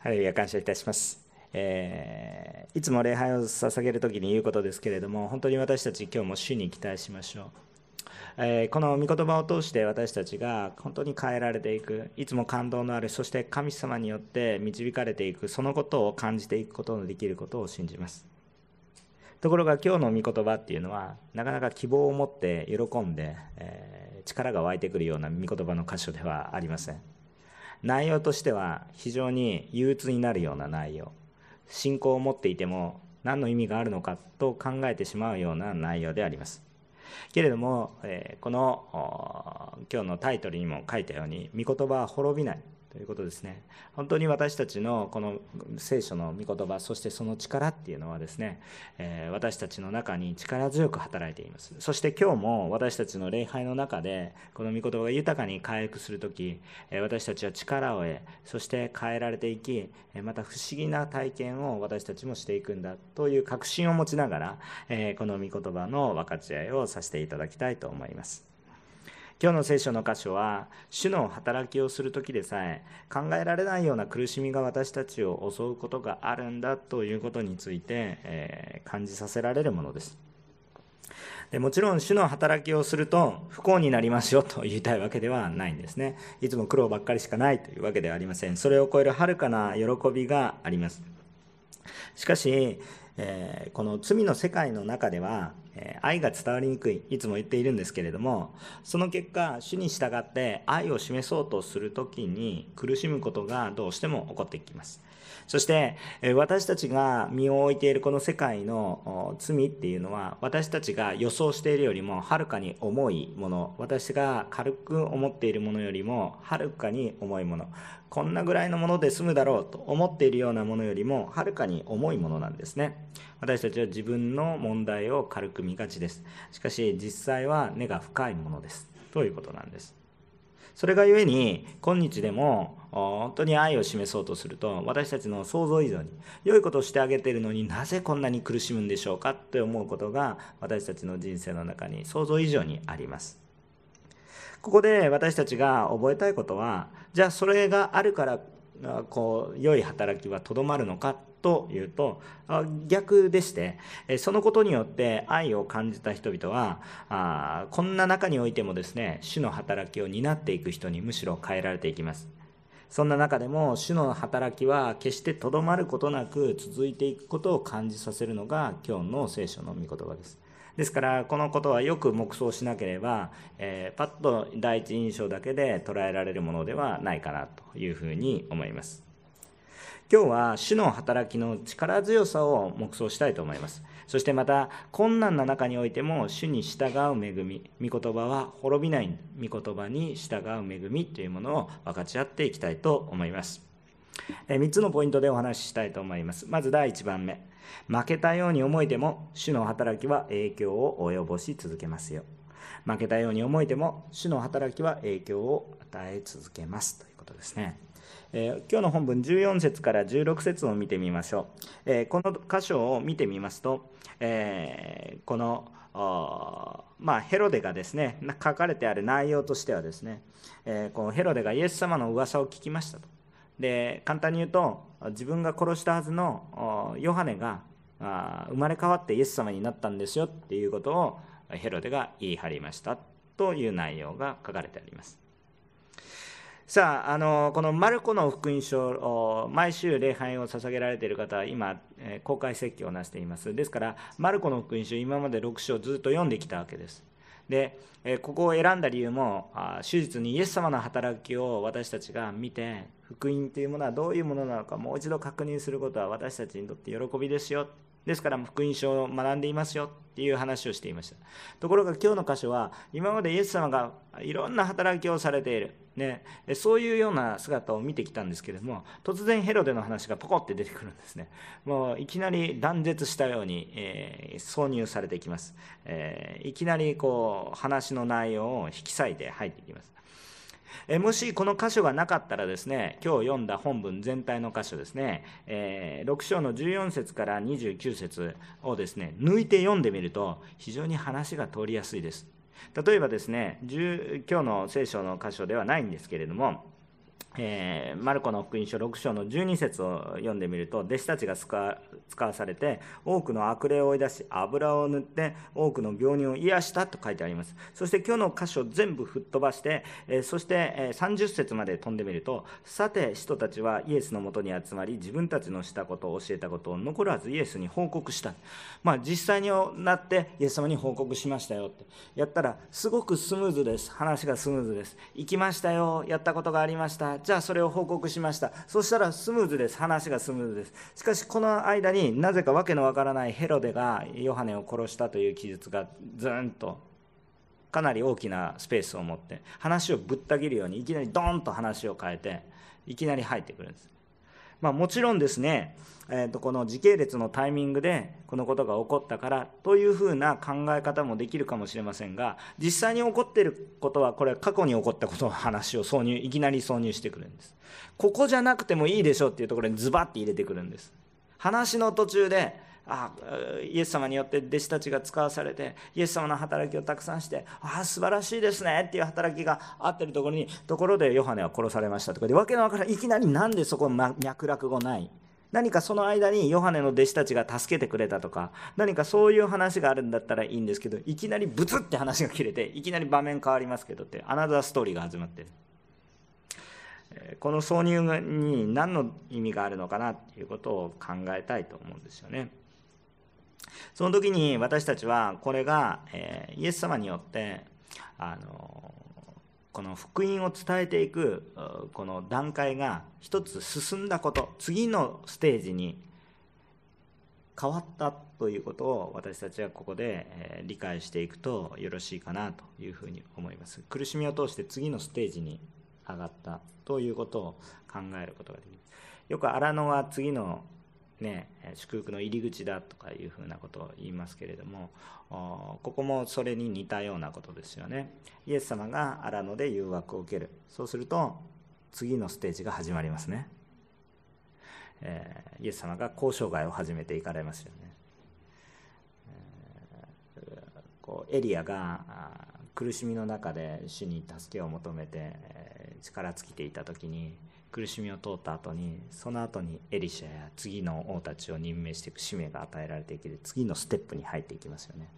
ハレルヤ感謝いたします、えーいつも礼拝を捧げる時に言うことですけれども本当に私たち今日も主に期待しましょう、えーこの御言葉を通して私たちが本当に変えられていくいつも感動のあるそして神様によって導かれていくそのことを感じていくことのできることを信じます。ところが今日の御言葉っていうのはなかなか希望を持って喜んで、えー力が湧いてくるような御言葉の箇所ではありません。内容としては非常に憂鬱になるような内容。信仰を持っていても何の意味があるのかと考えてしまうような内容であります。けれども、この今日のタイトルにも書いたように御言葉は滅びない。ということですね。本当に私たちのこの聖書の御言葉そしてその力っていうのはですね、えー私たちの中に力強く働いています。そして今日も私たちの礼拝の中でこの御言葉が豊かに回復する時えー私たちは力を得そして変えられていきまた不思議な体験を私たちもしていくんだという確信を持ちながらえーこの御言葉の分かち合いをさせていただきたいと思います。今日の聖書の箇所は主の働きをする時でさえ考えられないような苦しみが私たちを襲うことがあるんだということについて、えー感じさせられるものです。でもちろん主の働きをすると不幸になりますよと言いたいわけではないんですね。いつも苦労ばっかりしかないというわけではありません。それを超える遥かな喜びがあります。しかし、えーこの罪の世界の中では、え愛が伝わりにくいいつも言っているんですけれどもその結果主に従って愛を示そうとする時に苦しむことがどうしても起こってきます。そして私たちが身を置いているこの世界の罪っていうのは私たちが予想しているよりもはるかに重いもの。私が軽く思っているものよりもはるかに重いもの。こんなぐらいのもので済むだろうと思っているようなものよりもはるかに重いものなんですね。私たちは自分の問題を軽く見がちです。しかし実際は根が深いものです。ということなんです。それがゆえに今日でも本当に愛を示そうとすると私たちの想像以上に良いことをしてあげているのになぜこんなに苦しむんでしょうかって思うことが私たちの人生の中に想像以上にあります。ここで私たちが覚えたいことはじゃあそれがあるからこう良い働きはとどまるのかというと逆でしてそのことによって愛を感じた人々はあこんな中においてもですね主の働きを担っていく人にむしろ変えられていきます。そんな中でも主の働きは決してとどまることなく続いていくことを感じさせるのが今日の聖書の御言葉です。ですからこのことはよく黙想しなければ、えーパッと第一印象だけで捉えられるものではないかなというふうに思います。今日は主の働きの力強さを黙想したいと思います。そしてまた困難な中においても主に従う恵み御言葉は滅びない御言葉に従う恵みというものを分かち合っていきたいと思います。3つのポイントでお話ししたいと思います。まず第1番目。負けたように思えても主の働きは影響を及ぼし続けますよ。負けたように思えても主の働きは影響を与え続けます。ということですね。えー今日の本文14節から16節を見てみましょう、えーこの箇所を見てみますと、えーこのまあ、ヘロデがですね書かれてある内容としてはですね、えこのヘロデがイエス様の噂を聞きましたと。で簡単に言うと自分が殺したはずのヨハネが生まれ変わってイエス様になったんですよっていうことをヘロデが言い張りましたという内容が書かれてあります。さああのこのマルコの福音書毎週礼拝を捧げられている方は今、公開説教をなしています。ですからマルコの福音書今まで6章ずっと読んできたわけです。で、ここを選んだ理由も手術にイエス様の働きを私たちが見て福音というものはどういうものなのかもう一度確認することは私たちにとって喜びですよ。ですから福音書を学んでいますよ。っていう話をしていました。ところが今日の箇所は今までイエス様がいろんな働きをされている、ね、そういうような姿を見てきたんですけれども突然ヘロデの話がポコって出てくるんですね。もういきなり断絶したように、えー挿入されていきます、えーいきなりこう話の内容を引き裂いて入っていきます。えもしこの箇所がなかったらですね今日読んだ本文全体の箇所ですね、えー6章の14節から29節をですね抜いて読んでみると非常に話が通りやすいです。例えばですね今日の聖書の箇所ではないんですけれどもえー、マルコの福音書6章の12節を読んでみると弟子たちが使わされて多くの悪霊を追い出し油を塗って多くの病人を癒したと書いてあります。そして今日の箇所全部吹っ飛ばして、えー、そして、えー、30節まで飛んでみるとさて人たちはイエスのもとに集まり自分たちのしたことを教えたことを残らずイエスに報告した。まあ実際になってイエス様に報告しましたよって。やったらすごくスムーズです。話がスムーズです。行きましたよ。やったことがありました。じゃあそれを報告しました。そしたらスムーズです。話がスムーズです。しかしこの間になぜか訳のわからないヘロデがヨハネを殺したという記述がずんとかなり大きなスペースを持って話をぶった切るようにいきなりドーンと話を変えていきなり入ってくるんです。まあ、もちろんですね、えー、とこの時系列のタイミングでこのことが起こったからというふうな考え方もできるかもしれませんが実際に起こっていることはこれは過去に起こったことの話を挿入いきなり挿入してくるんです。ここじゃなくてもいいでしょうっていうところにズバッて入れてくるんです。話の途中であイエス様によって弟子たちが使わされてイエス様の働きをたくさんしてああ素晴らしいですねっていう働きがあってるところにところでヨハネは殺されましたとか。でわけのわからんいいきなりなんでそこ脈絡語ない？何かその間にヨハネの弟子たちが助けてくれたとか。何かそういう話があるんだったらいいんですけどいきなりブツって話が切れていきなり場面変わりますけどってアナザーストーリーが始まってる。この挿入に何の意味があるのかなっていうことを考えたいと思うんですよね。その時に私たちはこれが、えイエス様によってあのこの福音を伝えていくこの段階が一つ進んだこと次のステージに変わったということを私たちはここで理解していくとよろしいかなというふうに思います。苦しみを通して次のステージに上がったということを考えることができるよく荒野は次のね、祝福の入り口だとかいうふうなことを言いますけれどもここもそれに似たようなことですよね。イエス様が荒野で誘惑を受ける。そうすると次のステージが始まりますね、えー、イエス様が交渉外を始めていかれますよね、えー、こうエリアが苦しみの中で主に助けを求めて力尽きていた時に苦しみを通った後にその後にエリシャや次の王たちを任命していく使命が与えられていける次のステップに入っていきますよね、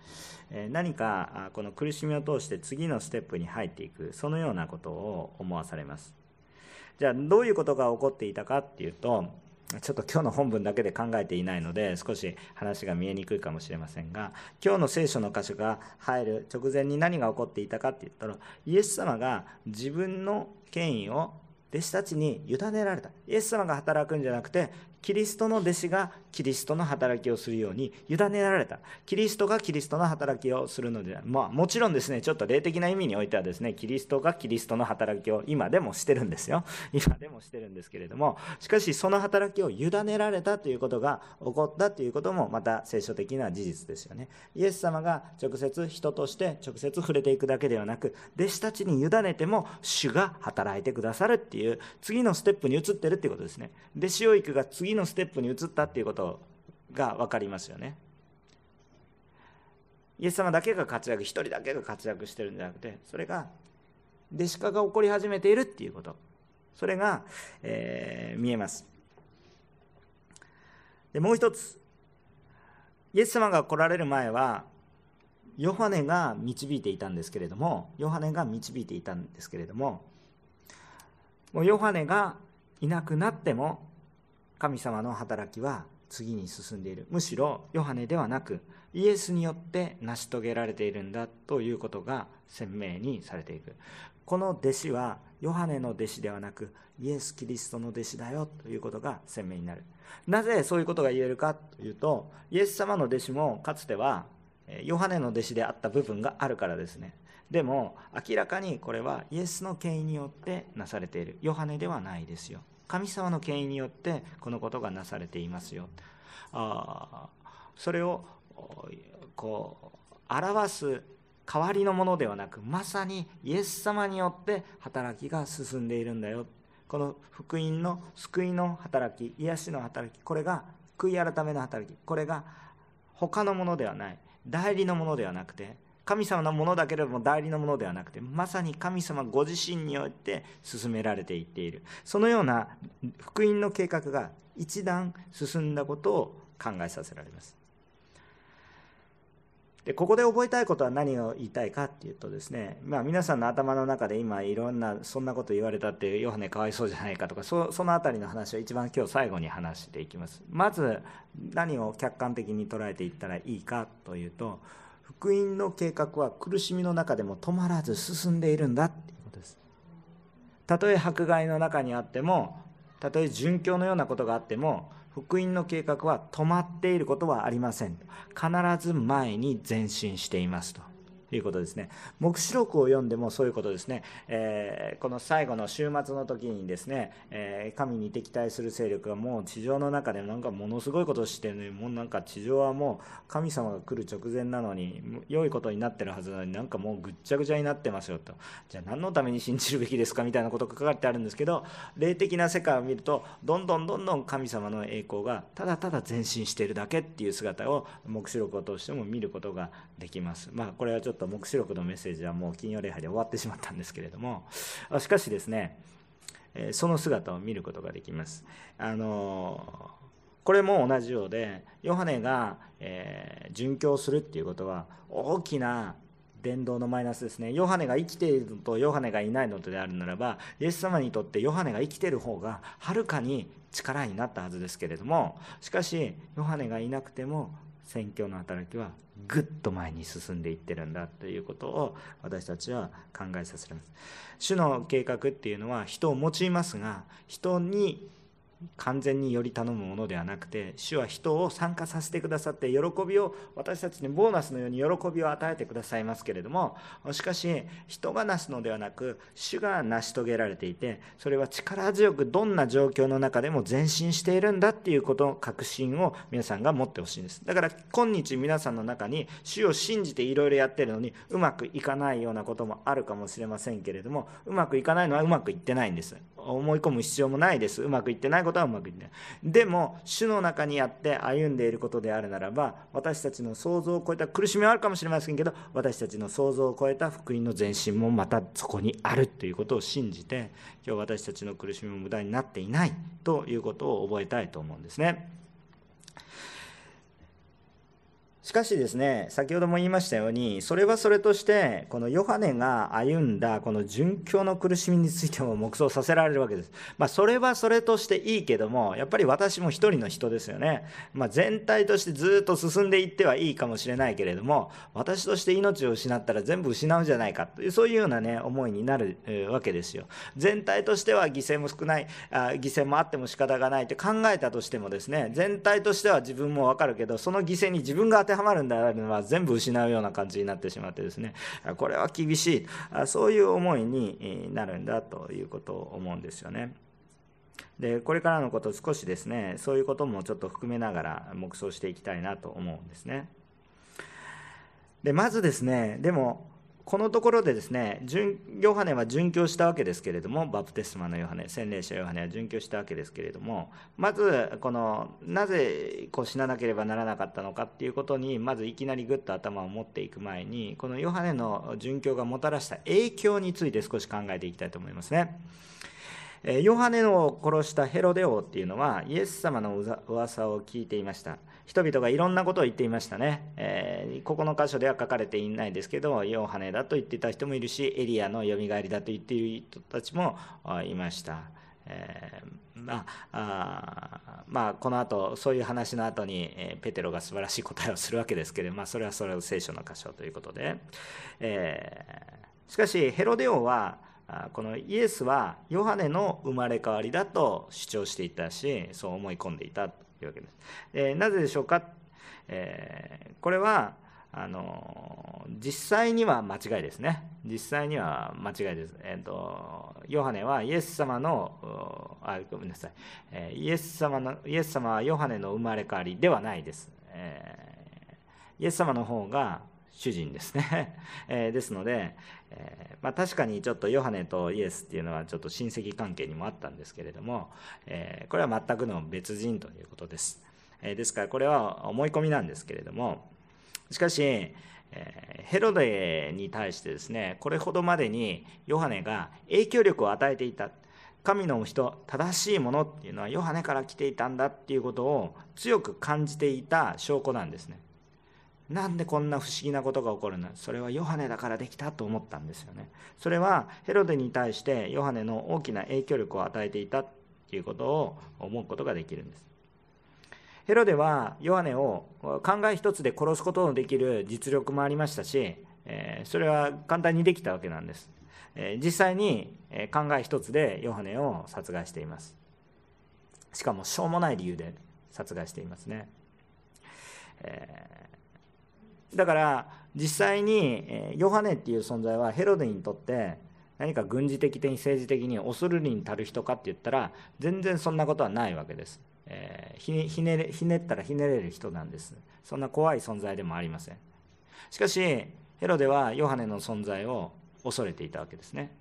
え何かこの苦しみを通して次のステップに入っていくそのようなことを思わされます。じゃあどういうことが起こっていたかっていうとちょっと今日の本文だけで考えていないので少し話が見えにくいかもしれませんが今日の聖書の箇所が入る直前に何が起こっていたかって言ったらイエス様が自分の権威を弟子たちに委ねられた。イエス様が働くんじゃなくてキリストの弟子がキリストの働きをするように委ねられた。キリストがキリストの働きをするのではまあもちろんですね。ちょっと霊的な意味においてはですねキリストがキリストの働きを今でもしてるんですよ。今でもしてるんですけれども。しかしその働きを委ねられたということが起こったということもまた聖書的な事実ですよね。イエス様が直接人として直接触れていくだけではなく弟子たちに委ねても主が働いてくださるっていう次のステップに移ってるっていうことですね。弟子養育が次次のステップに移ったっていうことが分かりますよね。イエス様だけが活躍一人だけが活躍してるんじゃなくてそれが弟子化が起こり始めているっていうこと。それが、えー、見えます。でもう一つ。イエス様が来られる前はヨハネが導いていたんですけれどもヨハネが導いていたんですけれどももうヨハネがいなくなっても神様の働きは次に進んでいる。むしろヨハネではなくイエスによって成し遂げられているんだということが鮮明にされていく。この弟子はヨハネの弟子ではなくイエス・キリストの弟子だよということが鮮明になる。なぜそういうことが言えるかというとイエス様の弟子もかつてはヨハネの弟子であった部分があるからですね。でも明らかにこれはイエスの権威によってなされている。ヨハネではないですよ。神様の権威によってこのことがなされていますよ。あそれをこう表す代わりのものではなくまさにイエス様によって働きが進んでいるんだよ。この福音の救いの働き癒しの働きこれが悔い改めの働きこれが他のものではない代理のものではなくて神様のものだけれども代理のものではなくてまさに神様ご自身によって進められていっている。そのような福音の計画が一段進んだことを考えさせられます。でここで覚えたいことは何を言いたいかっていうとですね、まあ、皆さんの頭の中で今いろんなそんなこと言われたってヨハネかわいそうじゃないかとかそその辺りの話を一番今日最後に話していきます。まず何を客観的に捉えていったらいいかというと福音の計画は苦しみの中でも止まらず進んでいるんだっていうことです。たとえ迫害の中にあってもたとえ殉教のようなことがあっても福音の計画は止まっていることはありません必ず前に前進していますと。いうことですね。黙示録を読んでもそういうことですね。えー、この最後の週末の時にですね、えー、神に敵対する勢力がもう地上の中でなんかものすごいことをしてるのに、もうなんか地上はもう神様が来る直前なのに、良いことになってるはずなのになんかもうぐっちゃぐちゃになってますよと。じゃあ何のために信じるべきですかみたいなことが書かれてあるんですけど、霊的な世界を見ると、どんどんどんどん神様の栄光がただただ前進しているだけっていう姿を黙示録を通しても見ることができます。まあこれはちょっとと黙示録のメッセージはもう金曜礼拝で終わってしまったんですけれどもしかしですねその姿を見ることができます。あのこれも同じようでヨハネが、え、殉教するっていうことは大きな伝道のマイナスですね。ヨハネが生きているのとヨハネがいないのとであるならばイエス様にとってヨハネが生きている方がはるかに力になったはずですけれどもしかしヨハネがいなくても宣教の働きはぐっと前に進んでいってるんだということを私たちは考えさせられます。主の計画っていうのは人を用いますが人に完全により頼むものではなくて主は人を参加させてくださって喜びを私たちにボーナスのように喜びを与えてくださいますけれどもしかし人がなすのではなく主が成し遂げられていてそれは力強くどんな状況の中でも前進しているんだっていうことの確信を皆さんが持ってほしいんです。だから今日皆さんの中に主を信じていろいろやってるのにうまくいかないようなこともあるかもしれませんけれどもうまくいかないのはうまくいってないんです。思い込む必要もないですうまくいってないことはうまくいってないでも主の中にあって歩んでいることであるならば私たちの想像を超えた苦しみはあるかもしれませんけど私たちの想像を超えた福音の前進もまたそこにあるということを信じて今日私たちの苦しみも無駄になっていないということを覚えたいと思うんですね。しかしですね、先ほども言いましたように、それはそれとして、このヨハネが歩んだこの殉教の苦しみについても 黙想させられるわけです。まあ、それはそれとしていいけども、やっぱり私も一人の人ですよね。まあ、全体としてずっと進んでいってはいいかもしれないけれども、私として命を失ったら全部失うんじゃないかという、そういうようなね、思いになるわけですよ。全体としては犠牲も少ない、あ犠牲もあっても仕方がないって考えたとしてもですね、全体としては自分もわかるけど、その犠牲に自分が当てはまるんであれば全部失うような感じになってしまってですねこれは厳しいそういう思いになるんだということを思うんですよね。でこれからのこと少しですねそういうこともちょっと含めながら黙想していきたいなと思うんですね。でまずですねでもこのところでですね、ヨハネは殉教したわけですけれども、バプテスマのヨハネ、洗礼者ヨハネは殉教したわけですけれども、まず、この、なぜこう死ななければならなかったのかっていうことに、まずいきなりぐっと頭を持っていく前に、このヨハネの殉教がもたらした影響について少し考えていきたいと思いますね。ヨハネを殺したヘロデ王っていうのは、イエス様の噂を聞いていました。人々がいろんなことを言っていましたね、えー、ここの箇所では書かれていないですけどヨハネだと言っていた人もいるしエリアのよみがえりだと言っている人たちもいました。えー、まあまあ、この後そういう話の後に、えー、ペテロが素晴らしい答えをするわけですけど、まあ、それはそれを聖書の箇所ということで、えー、しかしヘロデ王はこのイエスはヨハネの生まれ変わりだと主張していたしそう思い込んでいた。いうわけです。えなぜでしょうか、えこれはあの実際には間違いですね。実際には間違いです。えっ、ー、と、ヨハネはイエス様の、あ、ごめんなさい。えイエス様の、イエス様はヨハネの生まれ変わりではないです。えー、イエス様の方が主人ですね。えー、ですので、え、まあ、確かにちょっとヨハネとイエスっていうのはちょっと親戚関係にもあったんですけれども、え、これは全くの別人ということです。えですからこれは思い込みなんですけれども、しかし、えヘロデに対してですねこれほどまでにヨハネが影響力を与えていた神の人正しいものっていうのはヨハネから来ていたんだっていうことを強く感じていた証拠なんですねなんでこんな不思議なことが起こるの？それはヨハネだからできたと思ったんですよね。それはヘロデに対してヨハネの大きな影響力を与えていたっていうことを思うことができるんです。ヘロデはヨハネを考え一つで殺すことのできる実力もありましたしそれは簡単にできたわけなんです。実際に考え一つでヨハネを殺害しています。しかもしょうもない理由で殺害していますね、だから実際にヨハネっていう存在はヘロデにとって何か軍事的的政治的に恐るに足る人かって言ったら全然そんなことはないわけです。えー、ひねひねったらひねれる人なんです。そんな怖い存在でもありません。しかしヘロデはヨハネの存在を恐れていたわけですね。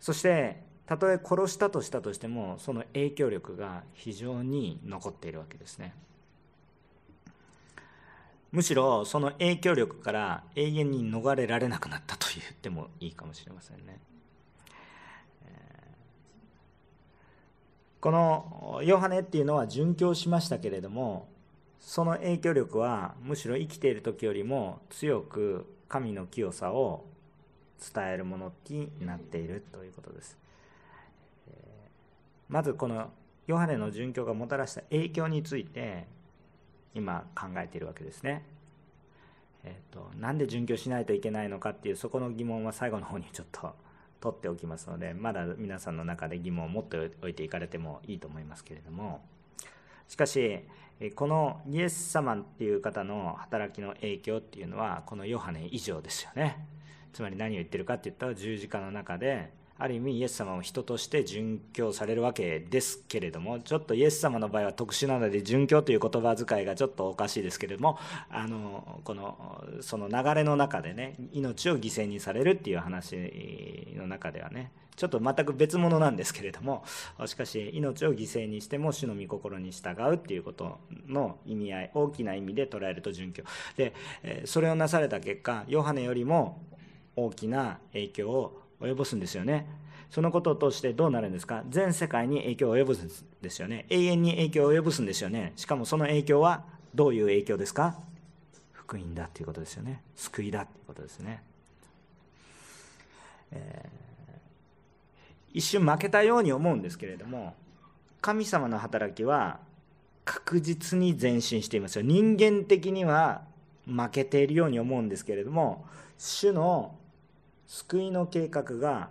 そしてたとえ殺したとしたとしてもその影響力が非常に残っているわけですね。むしろその影響力から永遠に逃れられなくなったと言ってもいいかもしれませんね。このヨハネっていうのは殉教しましたけれどもその影響力はむしろ生きている時よりも強く神の清さを伝えるものになっているということです。まずこのヨハネの殉教がもたらした影響について今考えているわけですね。えーと、なんで殉教しないといけないのかっていうそこの疑問は最後の方にちょっと取っておきますのでまだ皆さんの中で疑問を持っておいていかれてもいいと思いますけれどもしかしこのイエス様っていう方の働きの影響っていうのはこのヨハネ以上ですよねつまり何を言ってるかって言ったら十字架の中である意味イエス様を人として殉教されるわけですけれどもちょっとイエス様の場合は特殊なので殉教という言葉遣いがちょっとおかしいですけれどもあのこのその流れの中でね命を犠牲にされるっていう話の中ではねちょっと全く別物なんですけれどもしかし命を犠牲にしても主の御心に従うっていうことの意味合い大きな意味で捉えると殉教。でそれをなされた結果ヨハネよりも大きな影響を及ぼすんですよね。そのこととしてどうなるんですか？全世界に影響を及ぼすんですよね。永遠に影響を及ぼすんですよね。しかもその影響はどういう影響ですか？福音だっていうことですよね。救いだっていうことですね。えー、一瞬負けたように思うんですけれども神様の働きは確実に前進していますよ人間的には負けているように思うんですけれども主の救いの計画が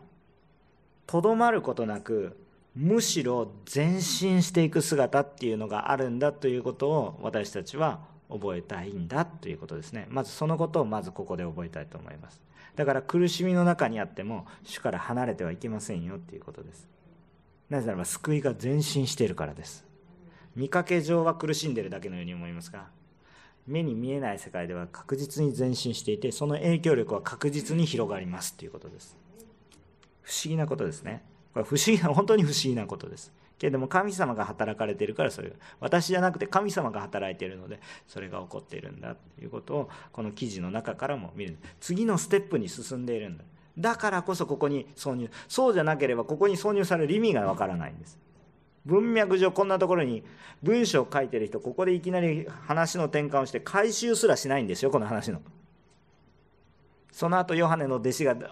とどまることなくむしろ前進していく姿っていうのがあるんだということを私たちは覚えたいんだということですね。まずそのことをまずここで覚えたいと思います。だから苦しみの中にあっても主から離れてはいけませんよっていうことです。なぜならば救いが前進しているからです。見かけ上は苦しんでるだけのように思いますが目に見えない世界では確実に前進していてその影響力は確実に広がりますということです。不思議なことですね。これ不思議な本当に不思議なことです。けれども神様が働かれているからそれが私じゃなくて神様が働いているのでそれが起こっているんだということをこの記事の中からも見る。次のステップに進んでいるんだ。だからこそここに挿入。そうじゃなければここに挿入される意味がわからないんです。文脈上こんなところに文章を書いてる人ここでいきなり話の転換をして回収すらしないんですよこの話の。その後ヨハネの弟子が現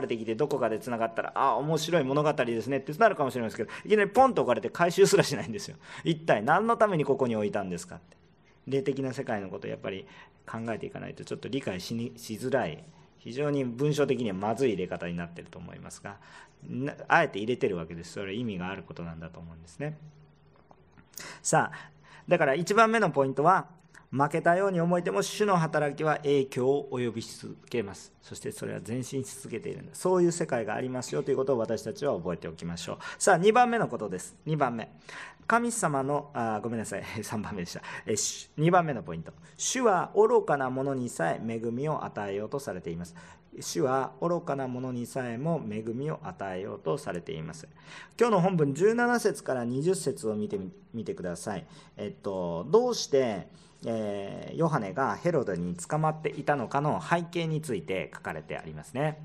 れてきてどこかでつながったらああ面白い物語ですねってなるかもしれないですけどいきなりポンと置かれて回収すらしないんですよ。一体何のためにここに置いたんですかって。霊的な世界のことをやっぱり考えていかないとちょっと理解しにしづらい。非常に文章的にはまずい入れ方になってると思いますがあえて入れてるわけです。それは意味があることなんだと思うんですね。さあだから1番目のポイントは負けたように思えても主の働きは影響を及び続けます。そしてそれは前進し続けているんだ。そういう世界がありますよということを私たちは覚えておきましょう。さあ2番目のことです。2番目。神様のあごめんなさい。3番目でした。え2番目のポイント。主は愚かな者にさえ恵みを与えようとされています。主は愚かな者にさえも恵みを与えようとされています。今日の本文17節から20節を見てみてください。えっとどうしてえー、ヨハネがヘロデに捕まっていたのかの背景について書かれてありますね。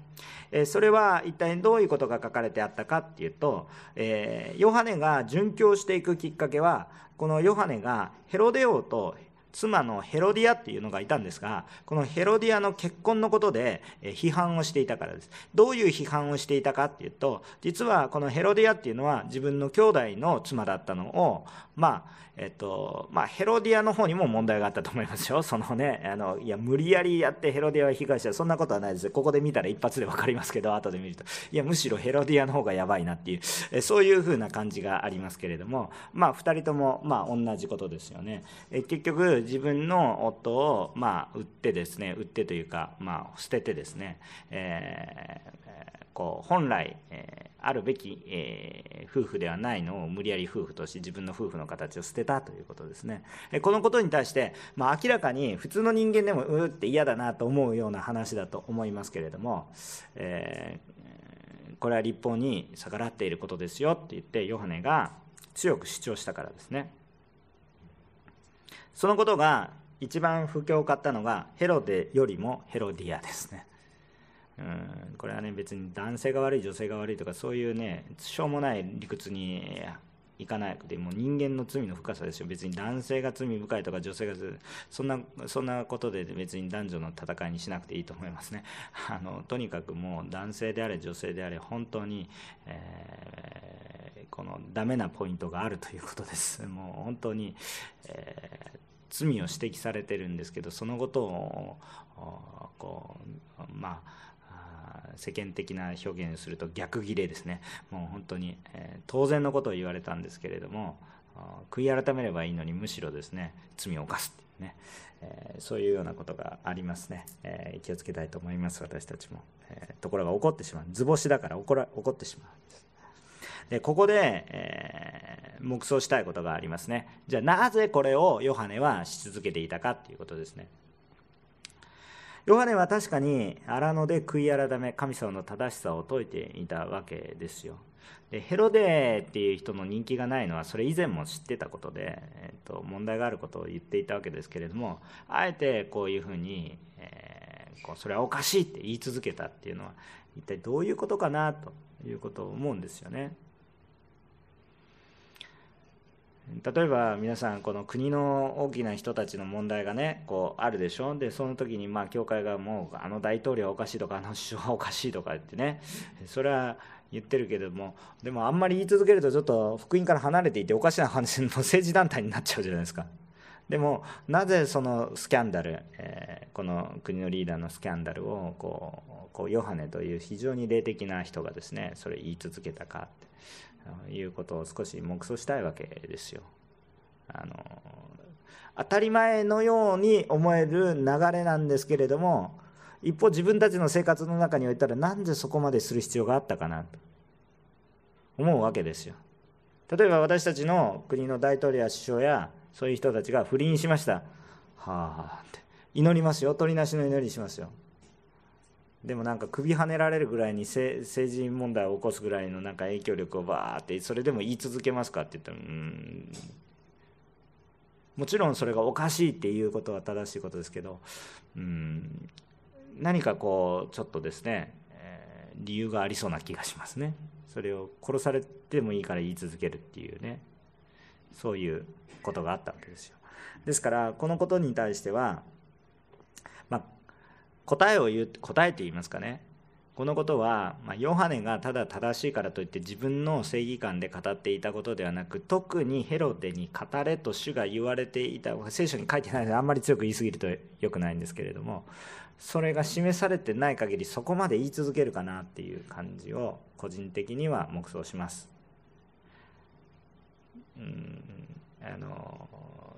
えー、それは一体どういうことが書かれてあったかっていうと、えー、ヨハネが殉教していくきっかけはこのヨハネがヘロデ王と妻のヘロディアっていうのがいたんですがこのヘロディアの結婚のことで批判をしていたからですどういう批判をしていたかっていうと実はこのヘロディアっていうのは自分の兄弟の妻だったのをまあえっとまあ、ヘロディアの方にも問題があったと思いますよ。そのね、あのいや無理やりやってヘロディアは被害者そんなことはないですここで見たら一発で分かりますけど、後で見ると、いや、むしろヘロディアの方がやばいなっていう、えそういうふうな感じがありますけれども、まあ、2人とも、まあ、同じことですよね。え結局、自分の夫を、まあ、売ってですね、売ってというか、まあ、捨ててですね、えーこう本来、あるべき、えー、夫婦ではないのを無理やり夫婦とし自分の夫婦の形を捨てたということですね、えこのことに対して、まあ、明らかに普通の人間でもうーって嫌だなと思うような話だと思いますけれども、えー、これは立法に逆らっていることですよって言ってヨハネが強く主張したからですね。そのことが一番不況を買ったのがヘロデよりもヘロディアですね。うんこれはね別に男性が悪い女性が悪いとかそういうねしょうもない理屈にいかなくても人間の罪の深さですよ。別に男性が罪深いとか女性がそんなそんなことで別に男女の戦いにしなくていいと思いますね。あのとにかくもう男性であれ女性であれ本当に、えー、このダメなポイントがあるということです。もう本当に、えー、罪を指摘されてるんですけどそのことをこうまあ世間的な表現をすると逆ギレですね。もう本当に、えー、当然のことを言われたんですけれども悔い改めればいいのにむしろですね罪を犯すっていうね、えー、そういうようなことがありますね、えー、気をつけたいと思います私たちも、えところが怒ってしまう。図星だから怒ら怒ってしまうんです。でここで、えー、黙想したいことがありますね。じゃあなぜこれをヨハネはし続けていたかっていうことですね。ヨハネは確かに荒野で悔い改め神様の正しさを説いていたわけですよでヘロデーっていう人の人気がないのはそれ以前も知ってたことで、えー、と問題があることを言っていたわけですけれどもあえてこういうふうに、えー、こうそれはおかしいって言い続けたっていうのは一体どういうことかなということを思うんですよね。例えば皆さんこの国の大きな人たちの問題がねこうあるでしょ？でその時にまあ教会がもうあの大統領はおかしいとかあの首相はおかしいとか言ってね。それは言ってるけどもでもあんまり言い続けるとちょっと福音から離れていておかしな話の政治団体になっちゃうじゃないですか。でもなぜそのスキャンダル、えー、この国のリーダーのスキャンダルをこうこうヨハネという非常に霊的な人がですねそれ言い続けたかって。いうことを少し黙想したいわけですよ。あの当たり前のように思える流れなんですけれども一方自分たちの生活の中においたらなんでそこまでする必要があったかなと思うわけですよ。例えば私たちの国の大統領や首相やそういう人たちが不倫しました。はあって祈りますよ取りなしの祈りしますよ。でもなんか首はねられるぐらいに政治問題を起こすぐらいのなんか影響力をバーってそれでも言い続けますかって言ったらうん。もちろんそれがおかしいっていうことは正しいことですけどうん。何かこうちょっとですね、えー、理由がありそうな気がしますね。それを殺されてもいいから言い続けるっていうね。そういうことがあったわけですよ。ですからこのことに対しては答えを言う答えて言いますかねこのことは、まあ、ヨハネがただ正しいからといって自分の正義感で語っていたことではなく特にヘロデに語れと主が言われていた聖書に書いてないのであんまり強く言い過ぎるとよくないんですけれどもそれが示されてない限りそこまで言い続けるかなっていう感じを個人的には黙想します。うんあの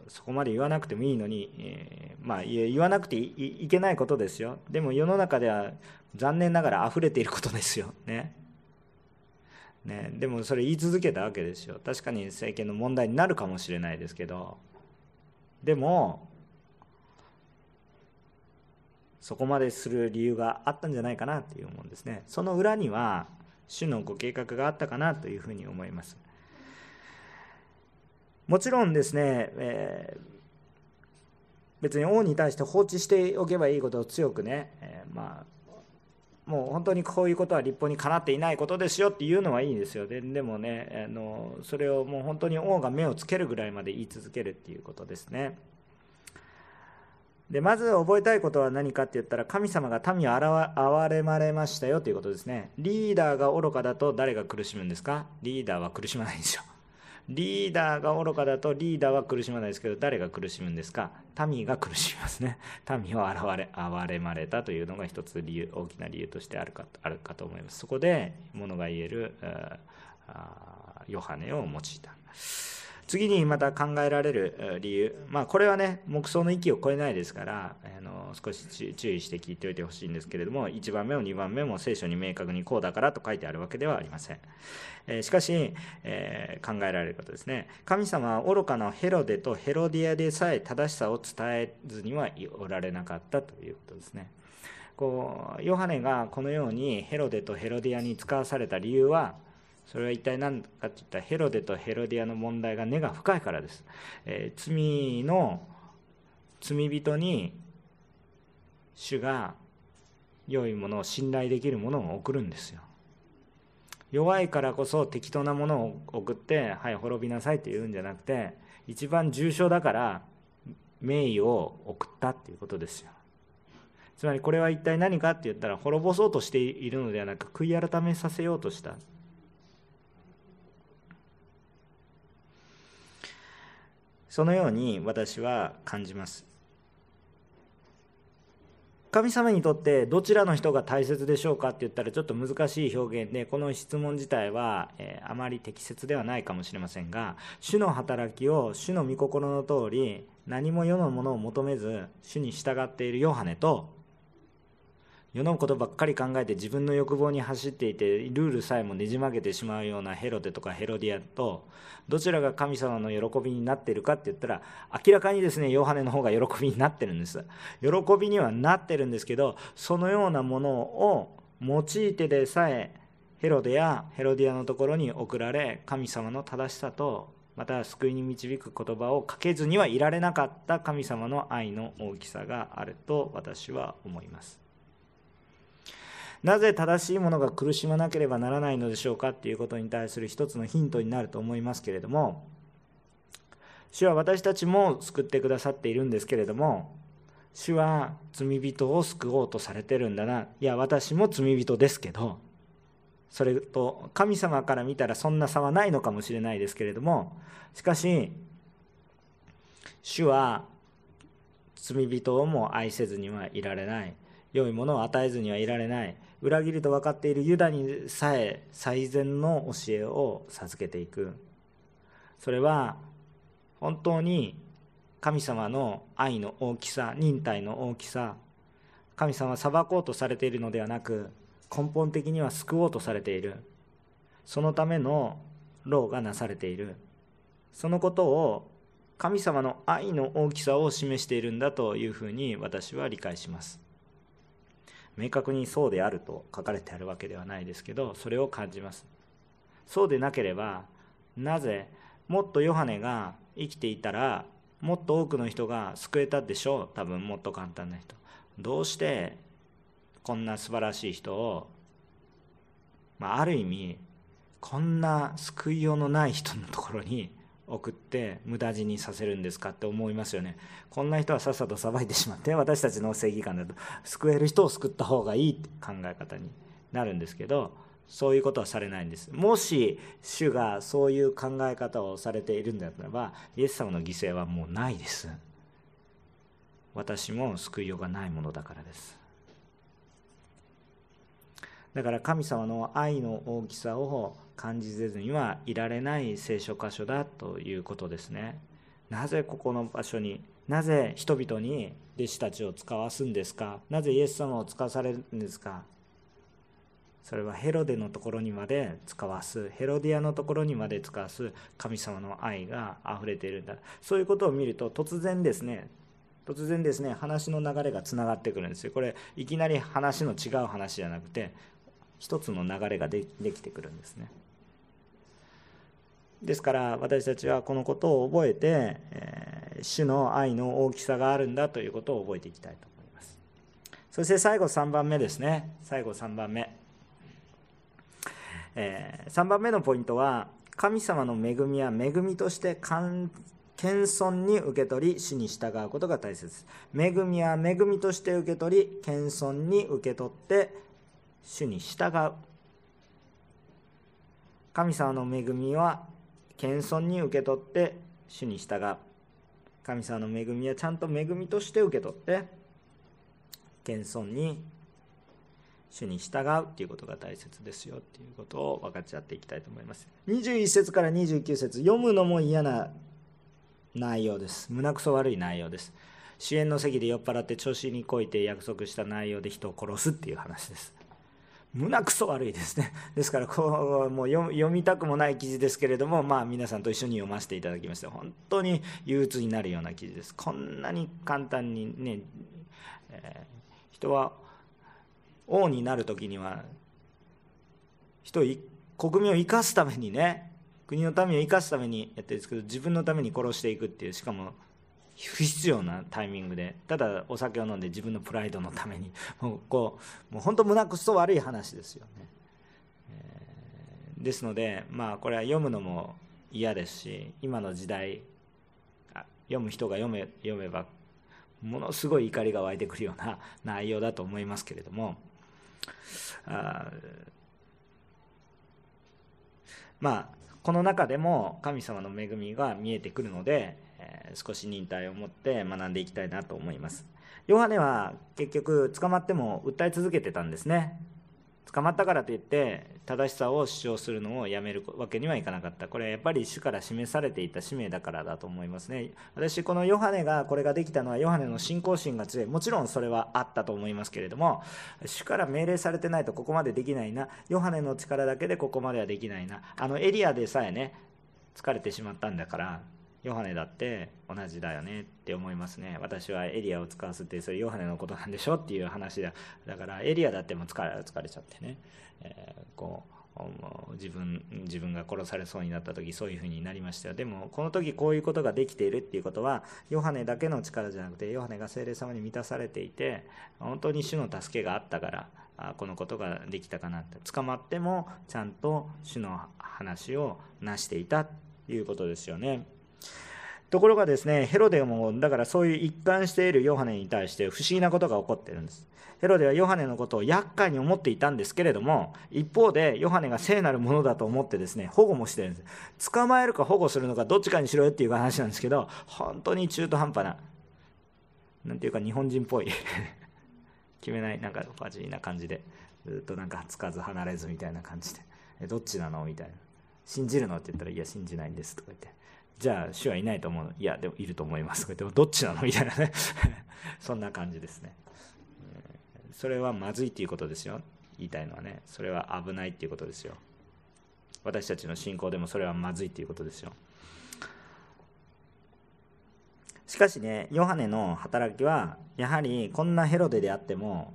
そこまで言わなくてもいいのに、えー、まあ言わなくていけないことですよ。でも世の中では残念ながら溢れていることですよ。ね。ね、でもそれ言い続けたわけですよ。確かに政権の問題になるかもしれないですけど。でもそこまでする理由があったんじゃないかなという思うんですね。その裏には主のご計画があったかなというふうに思います。もちろんですね、えー、別に王に対して放置しておけばいいことを強くね、えー、まあもう本当にこういうことは立法にかなっていないことですよっていうのはいいんですよ。ででもねあのそれをもう本当に王が目をつけるぐらいまで言い続けるっていうことですね。でまず覚えたいことは何かって言ったら神様が民を憐れまれましたよということですね。リーダーが愚かだと誰が苦しむんですか？リーダーは苦しまないんでしょ。リーダーが愚かだとリーダーは苦しまないですけど誰が苦しむんですか？民が苦しみますね。民は現れ憐れまれたというのが一つ理由大きな理由としてあるかあるかと思います。そこでものが言えるヨハネを用いた。次にまた考えられる理由、まあ、これはね、目想の域を超えないですから、あの少し注意して聞いておいてほしいんですけれども、1番目も2番目も聖書に明確にこうだからと書いてあるわけではありません。えしかし、えー、考えられることですね。神様は愚かなヘロデとヘロディアでさえ正しさを伝えずにはおられなかったということですね。こうヨハネがこのようにヘロデとヘロディアに使わされた理由はそれは一体何かっていったらヘロデとヘロディアの問題が根が深いからです、えー、罪の罪人に主が良いものを信頼できるものを送るんですよ。弱いからこそ適当なものを送ってはい滅びなさいって言うんじゃなくて一番重症だから名誉を送ったっていうことですよ。つまりこれは一体何かって言ったら滅ぼそうとしているのではなく悔い改めさせようとした。そのように私は感じます。神様にとってどちらの人が大切でしょうかって言ったらちょっと難しい表現でこの質問自体は、えあまり適切ではないかもしれませんが主の働きを主の御心の通り何も世のものを求めず主に従っているヨハネと世のことばっかり考えて自分の欲望に走っていてルールさえもねじ曲げてしまうようなヘロデとかヘロディアとどちらが神様の喜びになっているかって言ったら明らかにですねヨハネの方が喜びになってるんです。喜びにはなってるんですけどそのようなものを用いてでさえヘロデやヘロディアのところに送られ神様の正しさとまた救いに導く言葉をかけずにはいられなかった神様の愛の大きさがあると私は思います。なぜ正しいものが苦しまなければならないのでしょうかっていうことに対する一つのヒントになると思いますけれども主は私たちも救ってくださっているんですけれども主は罪人を救おうとされてるんだな。いや私も罪人ですけどそれと神様から見たらそんな差はないのかもしれないですけれどもしかし主は罪人をも愛せずにはいられない。良いものを与えずにはいられない。裏切りと分かっているユダにさえ最善の教えを授けていく。それは本当に神様の愛の大きさ忍耐の大きさ神様は裁こうとされているのではなく根本的には救おうとされている。そのための労がなされている。そのことを神様の愛の大きさを示しているんだというふうに私は理解します。明確にそうであると書かれてあるわけではないですけどそれを感じます。そうでなければなぜもっとヨハネが生きていたらもっと多くの人が救えたでしょう？多分もっと簡単な人。どうしてこんな素晴らしい人を、まあ、ある意味こんな救いようのない人のところに送って無駄死にさせるんですかって思いますよね。こんな人はさっさと裁いてしまって私たちの正義感だと救える人を救った方がいいって考え方になるんですけどそういうことはされないんです。もし主がそういう考え方をされているんだったらばイエス様の犠牲はもうないです。私も救いようがないものだからです。だから神様の愛の大きさを感じせずにはいられない聖書箇所だということですね。なぜここの場所になぜ人々に弟子たちを使わすんですか？なぜイエス様を使わされるんですか？それはヘロデのところにまで使わす。ヘロディアのところにまで使わす。神様の愛が溢れているんだ。そういうことを見ると突然ですね突然ですね話の流れがつながってくるんですよ。これいきなり話の違う話じゃなくて一つの流れができてくるんですね。ですから私たちはこのことを覚えて、えー、主の愛の大きさがあるんだということを覚えていきたいと思います。そして最後3番目ですね。最後3番目、えー、3番目のポイントは神様の恵みは恵みとして謙遜に受け取り主に従うことが大切恵みは恵みとして受け取り謙遜に受け取って主に従う。神様の恵みは謙遜に受け取って主に従う。神様の恵みはちゃんと恵みとして受け取って謙遜に主に従うっていうことが大切ですよっていうことを分かち合っていきたいと思います。21節から29節読むのも嫌な内容です。胸くそ悪い内容です。支援の席で酔っ払って調子にこいて約束した内容で人を殺すっていう話です。胸くそ悪いですね。ですからこうもう読みたくもない記事ですけれどもまあ皆さんと一緒に読ませていただきまして本当に憂鬱になるような記事です。こんなに簡単にね、えー、人は王になる時には人国民を生かすためにね国の民を生かすためにやってるんですけど自分のために殺していくっていうしかも不必要なタイミングでただお酒を飲んで自分のプライドのためにもうこうもう本当胸くそ悪い話ですよね、えー、ですのでまあこれは読むのも嫌ですし今の時代読む人が読め読めばものすごい怒りが湧いてくるような 内容だと思いますけれどもあまあこの中でも神様の恵みが見えてくるので、え少し忍耐を持って学んでいきたいなと思います。ヨハネは結局捕まっても訴え続けてたんですね。捕まったからといって正しさを主張するのをやめるわけにはいかなかった。これはやっぱり主から示されていた使命だからだと思いますね。私このヨハネがこれができたのはヨハネの信仰心が強い。もちろんそれはあったと思いますけれども主から命令されてないとここまでできないな。ヨハネの力だけでここまではできないな。あのエリアでさえね疲れてしまったんだからヨハネだって同じだよねって思いますね。私はエリアを使わせてそれヨハネのことなんでしょっていう話だ。だからエリアだっても疲れ疲れちゃってね、えー、こう自分自分が殺されそうになった時そういうふうになりましたよ。でもこの時こういうことができているっていうことはヨハネだけの力じゃなくてヨハネが精霊様に満たされていて本当に主の助けがあったからあこのことができたかなって。捕まってもちゃんと主の話をなしていたということですよね。ところがですね、ヘロデも、だからそういう一貫しているヨハネに対して不思議なことが起こってるんです。ヘロデはヨハネのことを厄介に思っていたんですけれども、一方でヨハネが聖なるものだと思ってですね、保護もしてるんです。捕まえるか保護するのかどっちかにしろよっていう話なんですけど、本当に中途半端な、なんていうか日本人っぽい 決めない、なんかファジーな感じで、ずっとなんかつかず離れずみたいな感じで、どっちなのみたいな。信じるのって言ったら、いや、信じないんですとか言って。じゃあ主はいないと思う。いやでもいると思います。でもどっちなの？みたいなね。そんな感じですね。それはまずいっていうことですよ。言いたいのはね。それは危ないっていうことですよ。私たちの信仰でもそれはまずいっていうことですよ。しかしねヨハネの働きはやはりこんなヘロデであっても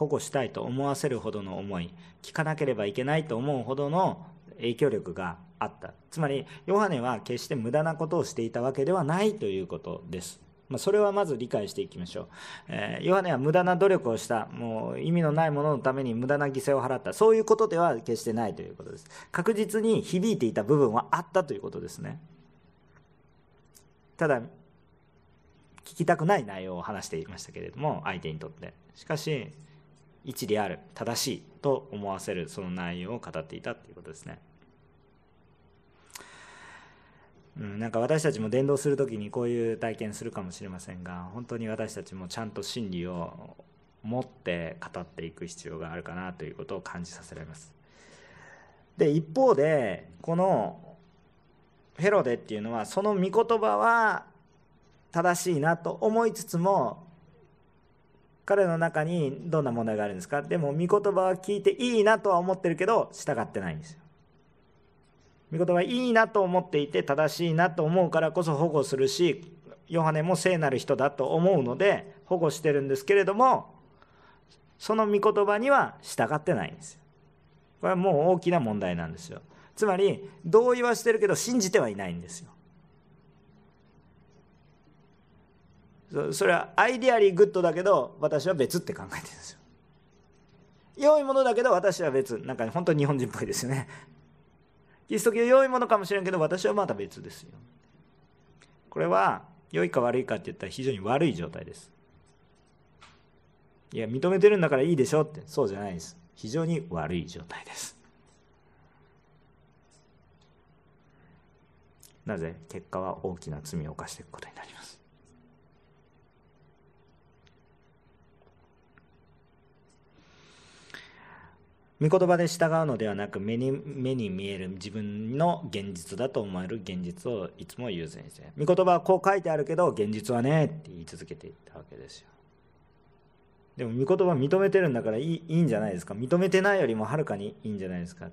保護したいと思わせるほどの思い聞かなければいけないと思うほどの影響力があった。つまりヨハネは決して無駄なことをしていたわけではないということです。まあ、それはまず理解していきましょう、えー、ヨハネは無駄な努力をした。もう意味のないもののために無駄な犠牲を払った。そういうことでは決してないということです。確実に響いていた部分はあったということですね。ただ聞きたくない内容を話していましたけれども相手にとって。しかし一理ある。正しいと思わせるその内容を語っていたということですね。うん、なんか私たちも伝道する時にこういう体験するかもしれませんが本当に私たちもちゃんと真理を持って語っていく必要があるかなということを感じさせられます。で一方でこのヘロデっていうのはその御言葉は正しいなと思いつつも彼の中にどんな問題があるんですか？でも御言葉は聞いていいなとは思ってるけど従ってないんです。御言葉いいなと思っていて正しいなと思うからこそ保護するしヨハネも聖なる人だと思うので保護してるんですけれどもその御言葉には従ってないんですよ。これはもう大きな問題なんですよ。つまり同意はしてるけど信じてはいないんですよ。それはアイデアリーグッドだけど私は別って考えてるんですよ。良いものだけど私は別。なんか本当に日本人っぽいですよね。キリスト教良いものかもしれんけど私はまた別ですよ。これは良いか悪いかって言ったら非常に悪い状態です。いや認めてるんだからいいでしょって。そうじゃないです。非常に悪い状態です。なぜ？結果は大きな罪を犯していくことになります。御言葉で従うのではなく目に目に見える自分の現実だと思える現実をいつも優先して。御言葉はこう書いてあるけど現実はねって言い続けていったわけですよ。でも御言葉認めてるんだからいいいいんじゃないですか。認めてないよりもはるかにいいんじゃないですか。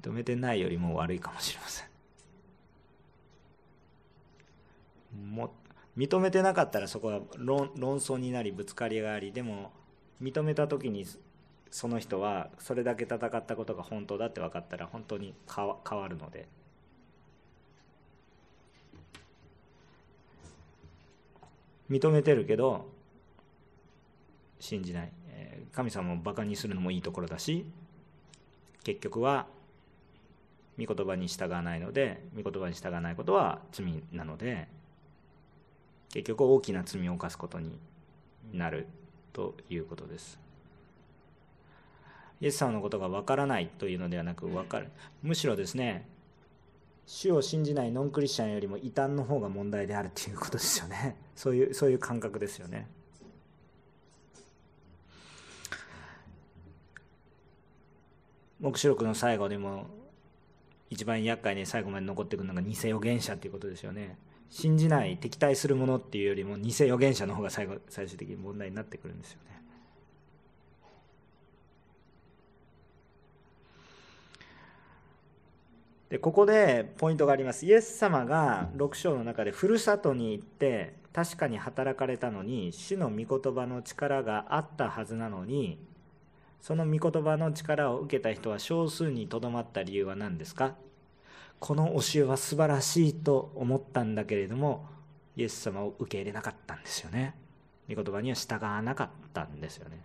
認めてないよりも悪いかもしれません。も認めてなかったらそこは論論争になりぶつかりがありでも認めた時にその人はそれだけ戦ったことが本当だって分かったら本当に変わるので認めてるけど信じない神様をバカにするのもいいところだし結局は御言葉に従わないので御言葉に従わないことは罪なので結局大きな罪を犯すことになるということです。イエス様のことがわからないというのではなく分かる。むしろですね主を信じないノンクリスチャンよりも異端の方が問題であるということですよね。そういうそういう感覚ですよね。黙示録の最後でも一番厄介に最後まで残ってくるのが偽預言者っていうことですよね。信じない敵対するものっていうよりも偽預言者の方が最後最終的に問題になってくるんですよね。でここでポイントがあります。イエス様が6章の中でふるさとに行って確かに働かれたのに主の御言葉の力があったはずなのにその御言葉の力を受けた人は少数にとどまった理由は何ですか？この教えは素晴らしいと思ったんだけれどもイエス様を受け入れなかったんですよね。御言葉には従わなかったんですよね。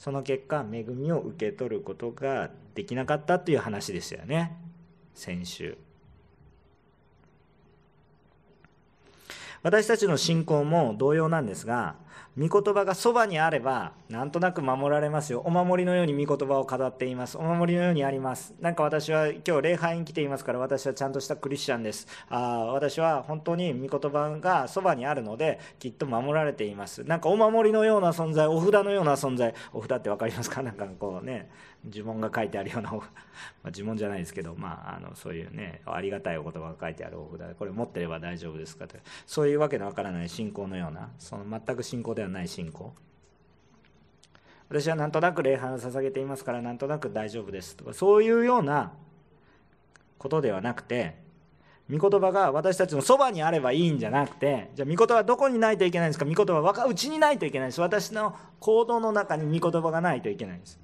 その結果恵みを受け取ることができなかったという話でしたよね。先週。私たちの信仰も同様なんですが御言葉がそばにあればなんとなく守られますよ。お守りのように御言葉を語っています。お守りのようにあります。なんか私は今日礼拝に来ていますから私はちゃんとしたクリスチャンです。あ私は本当に御言葉がそばにあるのできっと守られています。なんかお守りのような存在お札のような存在。お札って分かりますか？なんかこうね呪文が書いてあるような、まあ、呪文じゃないですけど、まあ、あのそういうねありがたいお言葉が書いてあるお札これ持ってれば大丈夫ですか？と。そういうわけのわからない信仰のようなその全く信仰ではない信仰。私はなんとなく礼拝を捧げていますからなんとなく大丈夫ですとかそういうようなことではなくて御言葉が私たちのそばにあればいいんじゃなくてじゃあ御言葉はどこにないといけないんですか？御言葉はうちにないといけないんです。私の行動の中に御言葉がないといけないんです。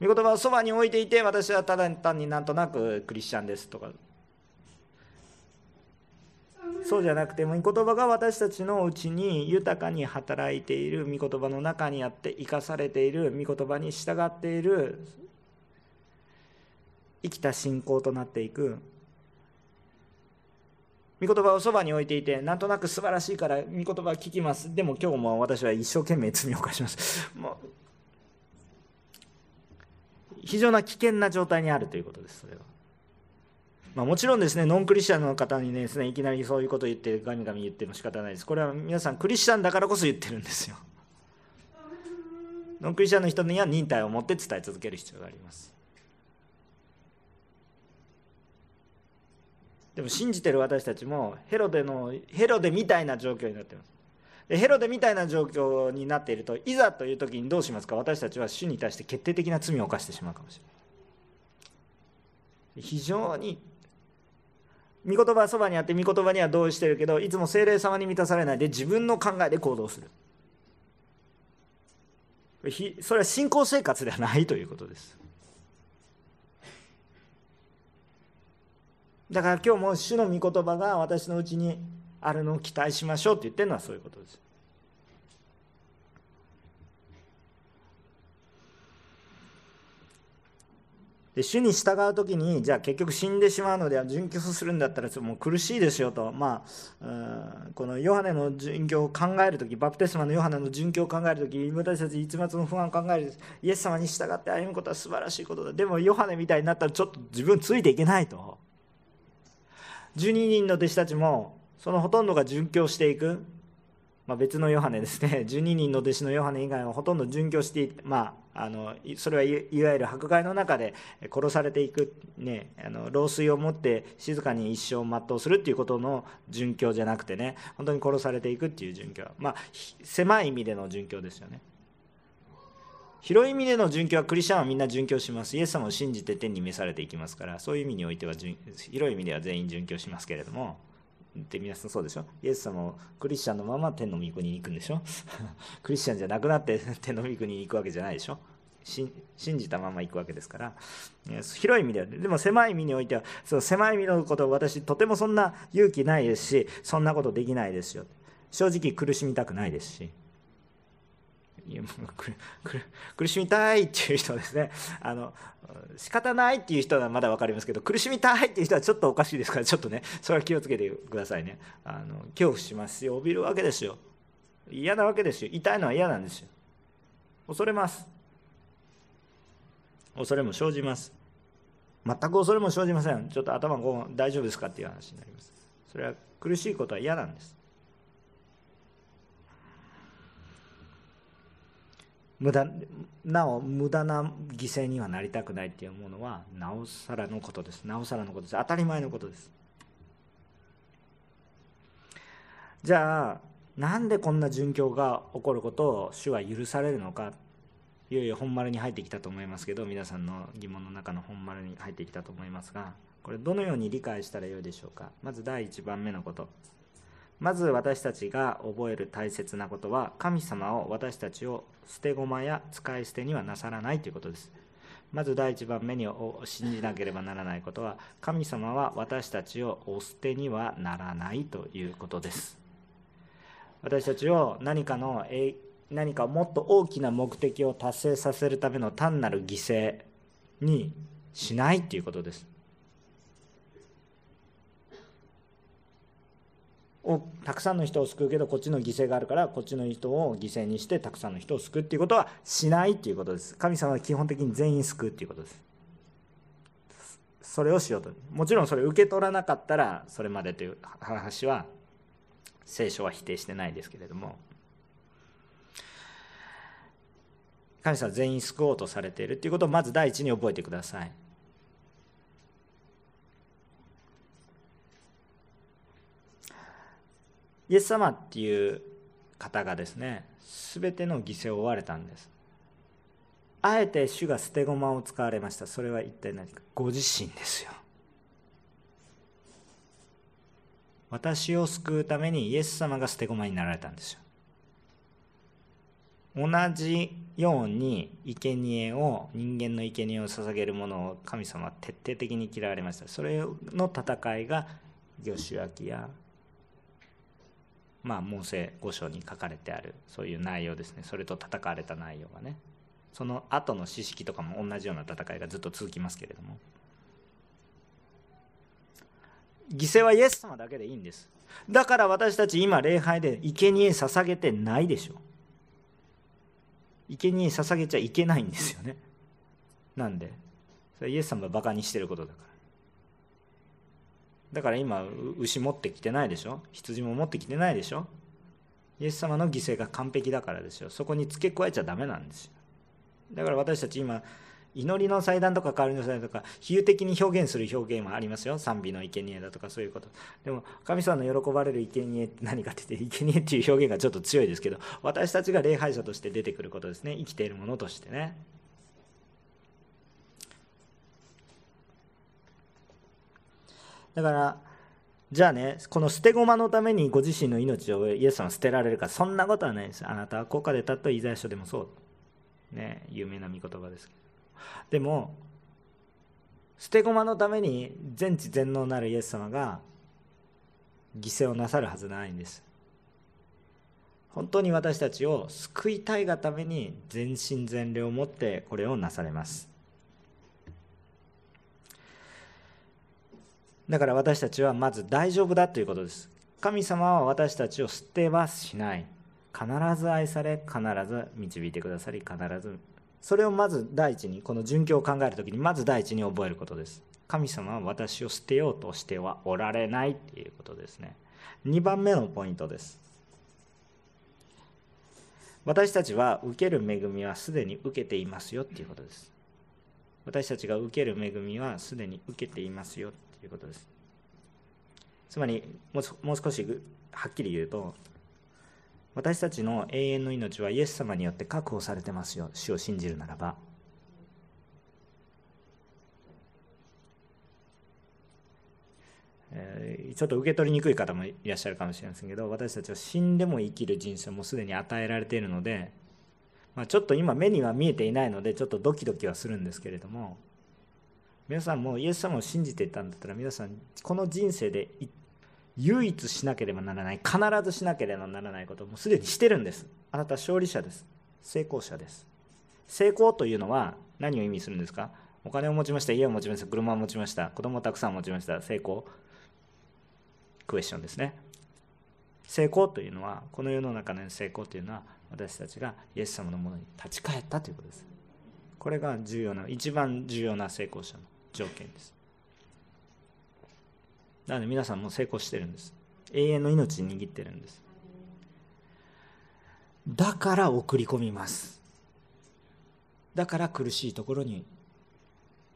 御言葉をそばに置いていて私はただ単になんとなくクリスチャンですとかそうじゃなくて御言葉が私たちのうちに豊かに働いている御言葉の中にあって生かされている御言葉に従っている生きた信仰となっていく。御言葉をそばに置いていてなんとなく素晴らしいから御言葉を聞きます。でも今日も私は一生懸命罪を犯します。もう非常な危険な状態にあるということですそれは。まあ、もちろんですね、ノンクリスチャンの方にですね、いきなりそういうことを言って、ガミガミ言っても仕方ないです。これは皆さん、クリスチャンだからこそ言ってるんですよ。ノンクリスチャンの人には忍耐を持って伝え続ける必要があります。でも信じてる私たちもヘロデのヘロデみたいな状況になっています。でヘロデみたいな状況になっているといざという時にどうしますか？私たちは主に対して決定的な罪を犯してしまうかもしれない。非常に御言葉はそばにあって御言葉には同意してるけどいつも精霊様に満たされない。で自分の考えで行動する。それは信仰生活ではないということです。だから今日も主の御言葉が私のうちにあるのを期待しましょうって言ってるのはそういうことです。で主に従う時にじゃあ結局死んでしまうので殉教するんだったらもう苦しいですよと、まあ、このヨハネの殉教を考える時バプテスマのヨハネの殉教を考える時私たち一末の不安を考えるイエス様に従って歩むことは素晴らしいことだ。でもヨハネみたいになったらちょっと自分ついていけないと。12人の弟子たちもそのほとんどが殉教していく。まあ、別のヨハネですね。12人の弟子のヨハネ以外はほとんど殉教していまあ、あのそれはいわゆる迫害の中で殺されていく、ね、あの老衰を持って静かに一生を全うするっていうことの殉教じゃなくてね本当に殺されていくっていう殉教。まあ狭い意味での殉教ですよね。広い意味での殉教はクリスチャンはみんな殉教します。イエス様を信じて天に召されていきますからそういう意味においては広い意味では全員殉教しますけれども。って皆さんそうでしょ？イエス様もクリスチャンのまま天の御国に行くんでしょ？クリスチャンじゃなくなって 天の御国に行くわけじゃないでしょ？信じたまま行くわけですから。広い意味ではでも狭い意味においてはその狭い意味のことを私とてもそんな勇気ないですしそんなことできないですよ。正直苦しみたくないですし。苦しみたいっていう人はですねあの仕方ないっていう人はまだ分かりますけど苦しみたいっていう人はちょっとおかしいですからちょっとねそれは気をつけてくださいね。あの恐怖しますよ。怯びるわけですよ。嫌なわけですよ。痛いのは嫌なんですよ。恐れます。恐れも生じます。全く恐れも生じません。ちょっと頭こう大丈夫ですかっていう話になります。それは苦しいことは嫌なんです。無駄なお無駄な犠牲にはなりたくないっていうものはなおさらのことです。なおさらのことです。当たり前のことです。じゃあなんでこんな殉教が起こることを主は許されるのか？いよいよ本丸に入ってきたと思いますけど皆さんの疑問の中の本丸に入ってきたと思いますがこれどのように理解したらよいでしょうか？まず第1番目のこと。まず私たちが覚える大切なことは神様を私たちを捨て駒や使い捨てにはなさらないということです。まず第一番目に信じなければならないことは神様は私たちをお捨てにはならないということです。私たちを何かの何かもっと大きな目的を達成させるための単なる犠牲にしないということです。をたくさんの人を救うけどこっちの犠牲があるからこっちの人を犠牲にしてたくさんの人を救うっていうことはしないっていうことです。神様は基本的に全員救うっていうことです。それをしようと。もちろんそれ受け取らなかったらそれまでという話は聖書は否定してないですけれども。神様は全員救おうとされているっていうことをまず第一に覚えてください。イエス様っていう方がですね全ての犠牲を負われたんです。あえて主が捨て駒を使われました。それは一体何か。ご自身ですよ。私を救うためにイエス様が捨て駒になられたんですよ。同じように生贄を人間の生贄を捧げるものを神様は徹底的に嫌われました。それの戦いが魚種焼きやまあ、モーセ五章に書かれてあるそういう内容ですね。それと戦われた内容がね。その後の知識とかも同じような戦いがずっと続きますけれども。犠牲はイエス様だけでいいんです。だから私たち今礼拝で生贄捧げてないでしょ。生贄捧げちゃいけないんですよね。なんで。それイエス様がバカにしてることだから。だから今牛持ってきてないでしょ？羊も持ってきてないでしょ？イエス様の犠牲が完璧だからですよ。そこに付け加えちゃダメなんですよ。だから私たち今祈りの祭壇とか代わりの祭壇とか比喩的に表現する表現もありますよ。賛美の生贄だとかそういうこと。でも神様の喜ばれる生贄って何かって言って生贄っていう表現がちょっと強いですけど私たちが礼拝者として出てくることですね。生きているものとしてね。だからじゃあねこの捨て駒のためにご自身の命をイエス様捨てられるか。そんなことはないです。あなたは高価で立ったイザヤ書でもそう。ね有名な御言葉です。でも捨て駒のために全知全能なるイエス様が犠牲をなさるはずないんです。本当に私たちを救いたいがために全身全霊を持ってこれをなされます。だから私たちはまず大丈夫だということです。神様は私たちを捨てはしない。必ず愛され必ず導いてくださり必ず。それをまず第一にこの殉教を考える時にまず第一に覚えることです。神様は私を捨てようとしてはおられないっていうことですね。2番目のポイントです。私たちは受ける恵みはすでに受けていますよっていうことです。私たちが受ける恵みはすでに受けていますよ。いうことです。つまりもう少しはっきり言うと私たちの永遠の命はイエス様によって確保されてますよ。主を信じるならば。ちょっと受け取りにくい方もいらっしゃるかもしれませんけど私たちは死んでも生きる人生もすでに与えられているので、まあ、ちょっと今目には見えていないのでちょっとドキドキはするんですけれども皆さんもイエス様を信じていたんだったら皆さんこの人生で唯一しなければならない必ずしなければならないことをもうすでにしてるんです。あなた勝利者です。成功者です。成功というのは何を意味するんですか？お金を持ちました家を持ちました車を持ちました子供をたくさん持ちました成功。クエスチョンですね。成功というのはこの世の中の成功というのは私たちがイエス様のものに立ち返ったということです。これが重要な一番重要な成功者の条件です。なので皆さんも成功してるんです。永遠の命握ってるんです。だから送り込みます。だから苦しいところに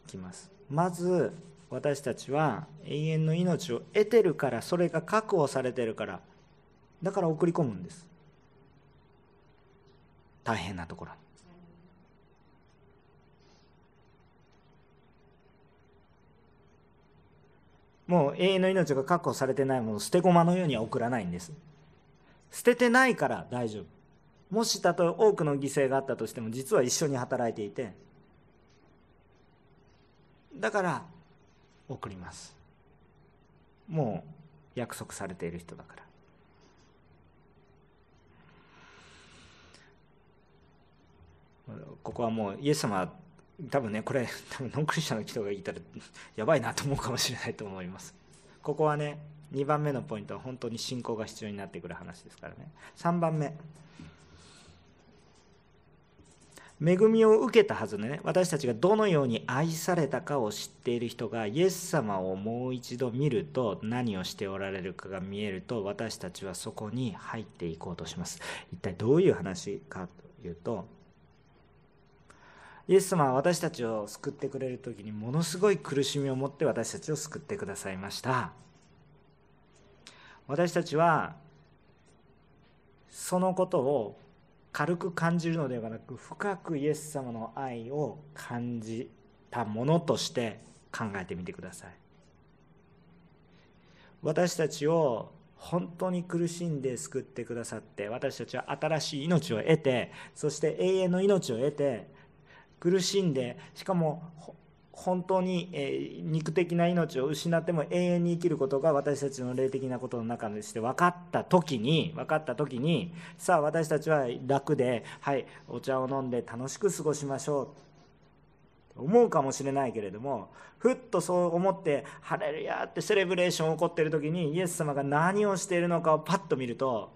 来ます。まず私たちは永遠の命を得てるからそれが確保されてるからだから送り込むんです。大変なところ。にもう永遠の命が確保されてないものを捨て駒のようには送らないんです。捨ててないから大丈夫。もしたと多くの犠牲があったとしても実は一緒に働いていて。だから送ります。もう約束されている人だから。ここはもうイエス様多分ねこれ多分ノンクリスチャンの人がいたらやばいなと思うかもしれないと思います。ここはね2番目のポイントは本当に信仰が必要になってくる話ですからね。3番目。恵みを受けたはずのね私たちがどのように愛されたかを知っている人がイエス様をもう一度見ると何をしておられるかが見えると私たちはそこに入っていこうとします。一体どういう話かというとイエス様は私たちを救ってくれる時にものすごい苦しみを持って私たちを救ってくださいました。私たちはそのことを軽く感じるのではなく深くイエス様の愛を感じたものとして考えてみてください。私たちを本当に苦しんで救ってくださって私たちは新しい命を得てそして永遠の命を得て苦しんでしかも本当に、え肉的な命を失っても永遠に生きることが私たちの霊的なことの中でして分かった時に分かった時にさあ私たちは楽ではいお茶を飲んで楽しく過ごしましょう思うかもしれないけれどもふっとそう思って「ハレルヤ!」ってセレブレーション起こってる時にイエス様が何をしているのかをパッと見ると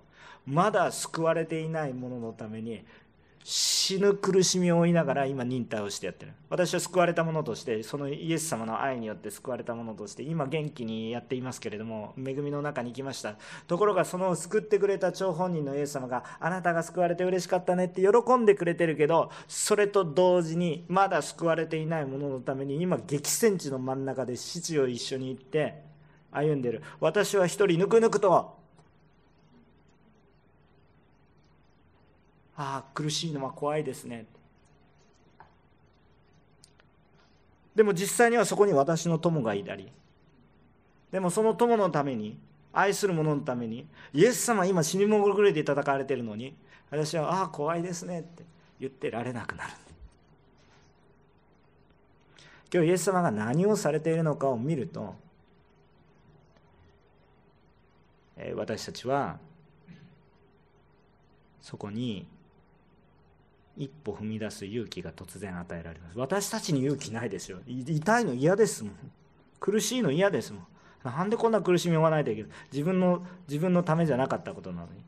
まだ救われていない者のために死死ぬ苦しみを負いながら今忍耐をしてやってる。私は救われたものとしてそのイエス様の愛によって救われたものとして今元気にやっていますけれども恵みの中に行きました。ところがその救ってくれた張本人のイエス様があなたが救われて嬉しかったねって喜んでくれてるけどそれと同時にまだ救われていない者ののために今激戦地の真ん中で父を一緒に行って歩んでる。私は一人ぬくぬくとああ苦しいのは怖いですね。でも実際にはそこに私の友がいたり。でもその友のために愛する者のためにイエス様今死にもぐれて戦われてるのに私は「ああ怖いですね」って言ってられなくなる。今日イエス様が何をされているのかを見ると私たちはそこに一歩踏み出す勇気が突然与えられます。私たちに勇気ないですよ。痛いの嫌ですもん。苦しいの嫌ですもん。なんでこんな苦しみを負わないといけない？自分の自分のためじゃなかったことなのに。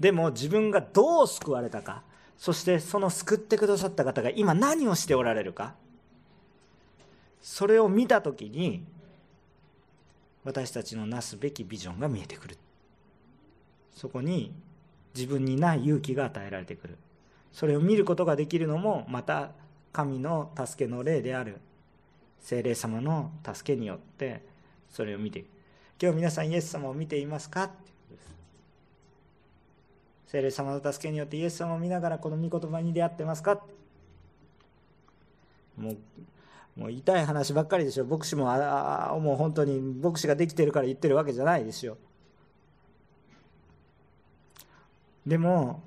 でも自分がどう救われたかそしてその救ってくださった方が今何をしておられるかそれを見た時に私たちのなすべきビジョンが見えてくる。そこに自分にない勇気が与えられてくる。それを見ることができるのもまた神の助けの霊である。精霊様の助けによってそれを見ていく今日皆さんイエス様を見ていますか？ってことです。精霊様の助けによってイエス様を見ながらこの御言葉に出会ってますか？もうもう痛い話ばっかりでしょ。牧師もあもう本当に牧師ができてるから言ってるわけじゃないですよ。でも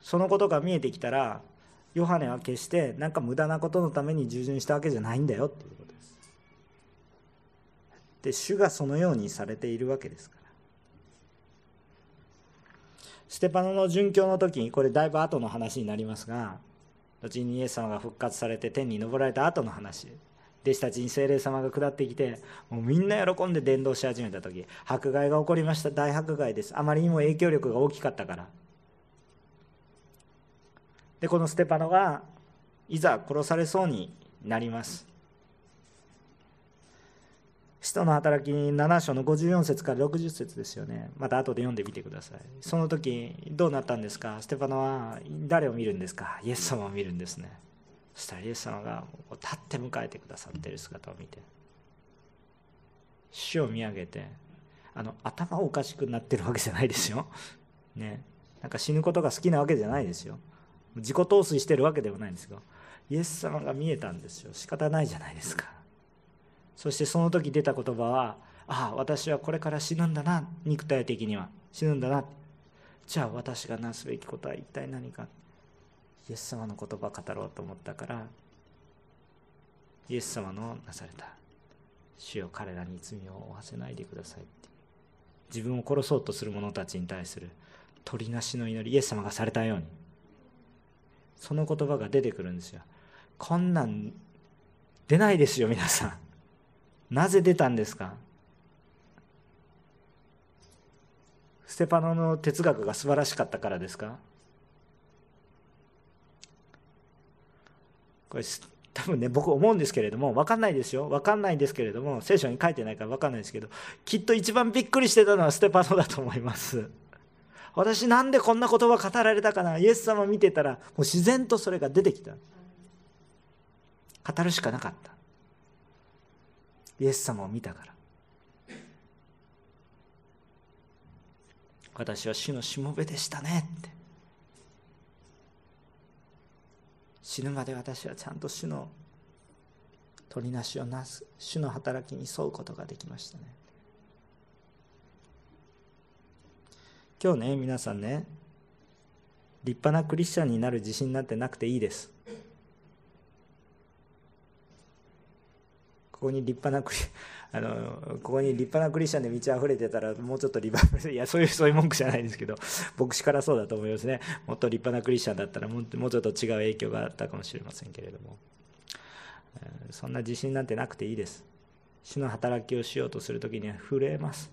そのことが見えてきたらヨハネは決して何か無駄なことのために従順したわけじゃないんだよっていうことです。で主がそのようにされているわけですから。ステパノの殉教の時にこれだいぶ後の話になりますが後にイエス様が復活されて天に昇られた後の話。弟子たちに精霊様が下ってきてもうみんな喜んで伝道し始めた時迫害が起こりました。大迫害です。あまりにも影響力が大きかったから。でこのステパノがいざ殺されそうになります。使徒の働き7章の54節から60節ですよね。また後で読んでみてください。その時どうなったんですか？ステパノは誰を見るんですか？イエス様を見るんですね。そしたらイエス様が立って迎えてくださっている姿を見て死を見上げてあの頭おかしくなってるわけじゃないですよ。ね。なんか死ぬことが好きなわけじゃないですよ。自己陶酔してるわけではないんですがイエス様が見えたんですよ。仕方ないじゃないですか。そしてその時出た言葉はああ私はこれから死ぬんだな肉体的には死ぬんだなじゃあ私がなすべきことは一体何かイエス様の言葉を語ろうと思ったからイエス様のなされた主よ彼らに罪を負わせないでくださいって。自分を殺そうとする者たちに対する取りなしの祈りイエス様がされたように。その言葉が出てくるんですよ。こんなん出ないですよ皆さん。なぜ出たんですか？ステパノの哲学が素晴らしかったからですか？これ多分ね僕思うんですけれども分かんないですよ。分かんないんですけれども聖書に書いてないから分かんないですけどきっと一番びっくりしてたのはステパノだと思います。私なんでこんな言葉語られたかな。イエス様見てたらもう自然とそれが出てきた。語るしかなかった。イエス様を見たから。私は主のしもべでしたねって。死ぬまで私はちゃんと主の取りなしをなす主の働きに沿うことができましたね。今日ね皆さんね立派なクリスチャンになる自信なんてなくていいです。ここに立派なクリあのここに立派なクリスチャンで満ち溢れてたらもうちょっとリバ いやそういうそういう文句じゃないですけど牧師からそうだと思いますね。もっと立派なクリスチャンだったらもうもうちょっと違う影響があったかもしれませんけれども。そんな自信なんてなくていいです。主の働きをしようとする時には震えます。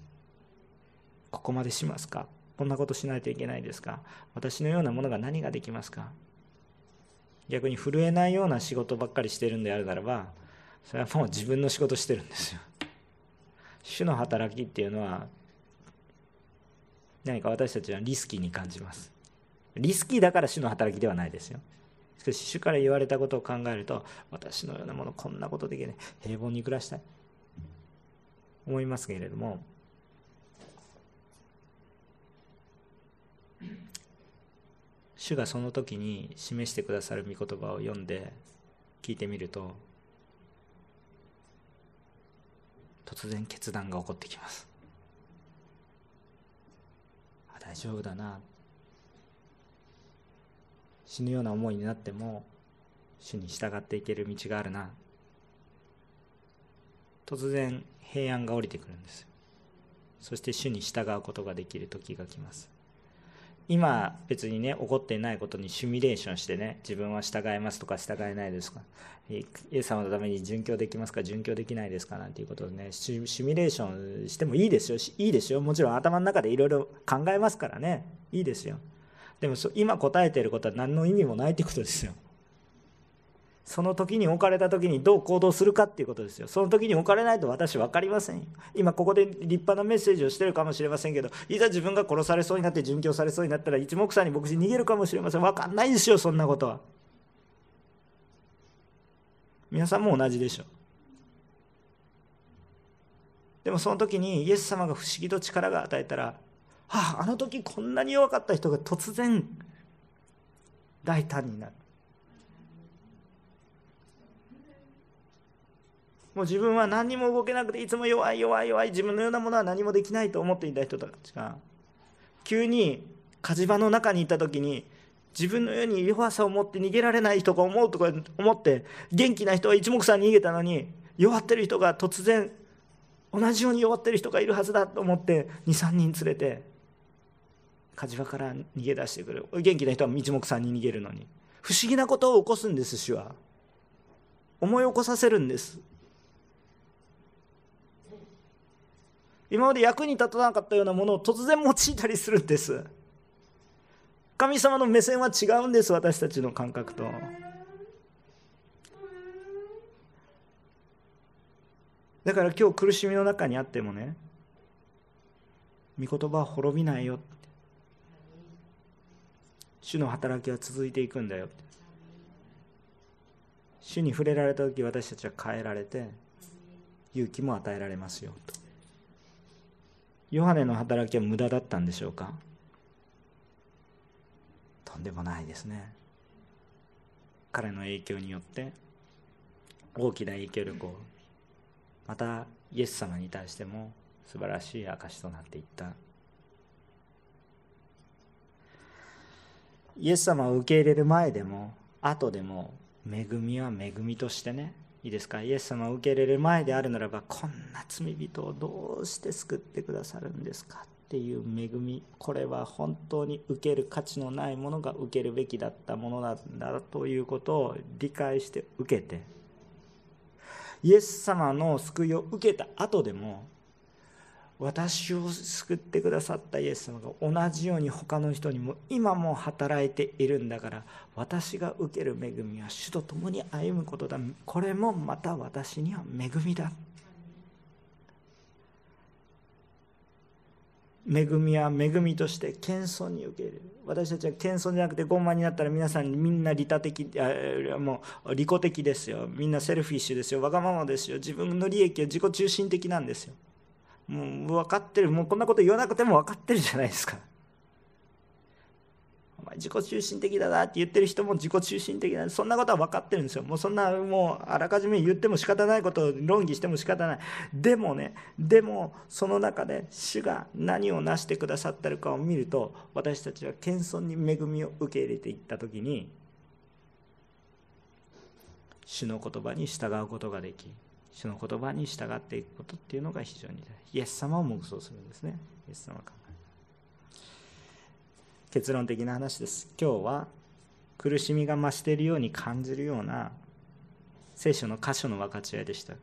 ここまでしますか？こんなことしないといけないですか？私のようなものが何ができますか？逆に震えないような仕事ばっかりしてるんであるならばそれはもう自分の仕事してるんですよ。主の働きっていうのは何か私たちはリスキーに感じます。リスキーだから主の働きではないですよ。しかし主から言われたことを考えると私のようなものこんなことできない。平凡に暮らしたい。思いますけれども主がその時に示してくださる御言葉を読んで聞いてみると突然決断が起こってきます。あ大丈夫だな。死ぬような思いになっても主に従っていける道があるな。突然平安が降りてくるんです。そして主に従うことができる時が来ます。今別にね起こっていないことにシミュレーションしてね自分は従えますとか従えないですか。イエス様のために殉教できますか殉教できないですかなんていうことをねシミュレーションしてもいいですよ。いいですよ。もちろん頭の中でいろいろ考えますからね。いいですよ。でも今答えていることは何の意味もないってことですよ。その時に置かれた時にどう行動するかっていうことですよ。その時に置かれないと私分かりませんよ。今ここで立派なメッセージをしてるかもしれませんけど、いざ自分が殺されそうになって殉教されそうになったら一目散に牧師逃げるかもしれません。分かんないですよ、そんなことは。皆さんも同じでしょう。でもその時にイエス様が不思議と力が与えたら、はあ、あの時こんなに弱かった人が突然大胆になる。もう自分は何にも動けなくていつも弱い弱い弱い自分のようなものは何もできないと思っていた人たちが急に火事場の中にいた時に自分のように弱さを持って逃げられない人が思うとか思って元気な人は一目散に逃げたのに弱ってる人が突然同じように弱ってる人がいるはずだと思って23人連れて火事場から逃げ出してくる。元気な人は一目散に逃げるのに。不思議なことを起こすんです主は。思い起こさせるんです。今まで役に立たなかったようなものを突然用いたりするんです。神様の目線は違うんです私たちの感覚と。だから今日苦しみの中にあってもね御言葉は滅びないよ主の働きは続いていくんだよ主に触れられた時私たちは変えられて勇気も与えられますよと。ヨハネの働きは無駄だったんでしょうか？とんでもないですね。彼の影響によって大きな影響力をまたイエス様に対しても素晴らしい証となっていった。イエス様を受け入れる前でも後でも恵みは恵みとしてねいいですか？イエス様を受け入れる前であるならばこんな罪人をどうして救ってくださるんですか？っていう恵み。これは本当に受ける価値のないものが受けるべきだったものなんだということを理解して受けてイエス様の救いを受けた後でも私を救ってくださったイエス様が同じように他の人にも今も働いているんだから私が受ける恵みは主と共に歩むことだ。これもまた私には恵みだ。恵みは恵みとして謙遜に受ける。私たちは謙遜じゃなくて傲慢になったら皆さんみんな利他的もう利己的ですよ。みんなセルフィッシュですよ。わがままですよ。自分の利益は自己中心的なんですよ。もう分かってる。もうこんなこと言わなくても分かってるじゃないですか。お前自己中心的だなって言ってる人も自己中心的だそんなことは分かってるんですよ。もうそんなもうあらかじめ言っても仕方ないことを論議しても仕方ない。でもねでもその中で主が何を成してくださってるかを見ると私たちは謙遜に恵みを受け入れていった時に主の言葉に従うことができ主の言葉に従っていくことっていうのが非常に大事。イエス様を黙想するんですね。イエス様考え結論的な話です。今日は苦しみが増しているように感じるような聖書の箇所の分かち合いでした。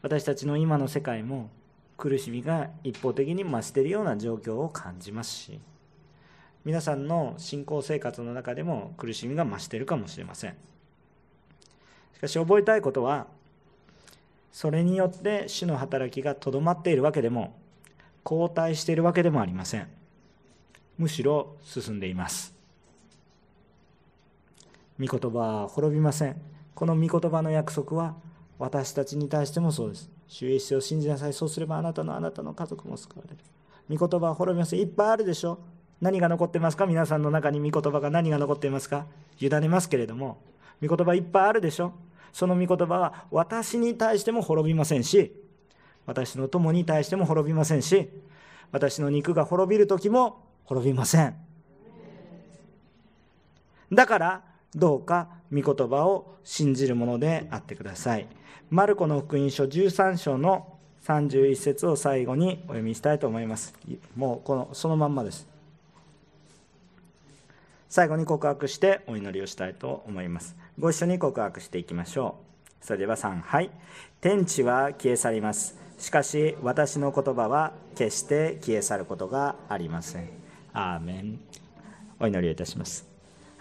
私たちの今の世界も苦しみが一方的に増しているような状況を感じますし皆さんの信仰生活の中でも苦しみが増しているかもしれません。しかし覚えたいことはそれによって主の働きがとどまっているわけでも後退しているわけでもありません。むしろ進んでいます。御言葉は滅びません。この御言葉の約束は私たちに対してもそうです。主イエスを信じなさい。そうすればあなたのあなたの家族も救われる。御言葉は滅びません。いっぱいあるでしょ。何が残ってますか？皆さんの中に御言葉が何が残っていますか？委ねますけれども御言葉いっぱいあるでしょ。その御言葉は私に対しても滅びませんし私の友に対しても滅びませんし私の肉が滅びる時も滅びません。だからどうか御言葉を信じるものであってください。マルコの福音書13章の31節を最後にお読みしたいと思います。もうこのそのまんまです。最後に告白してお祈りをしたいと思います。ご一緒に告白していきましょう。それでは3はい。天地は消え去ります。しかし私の言葉は決して消え去ることがありません。アーメン。お祈りいたします。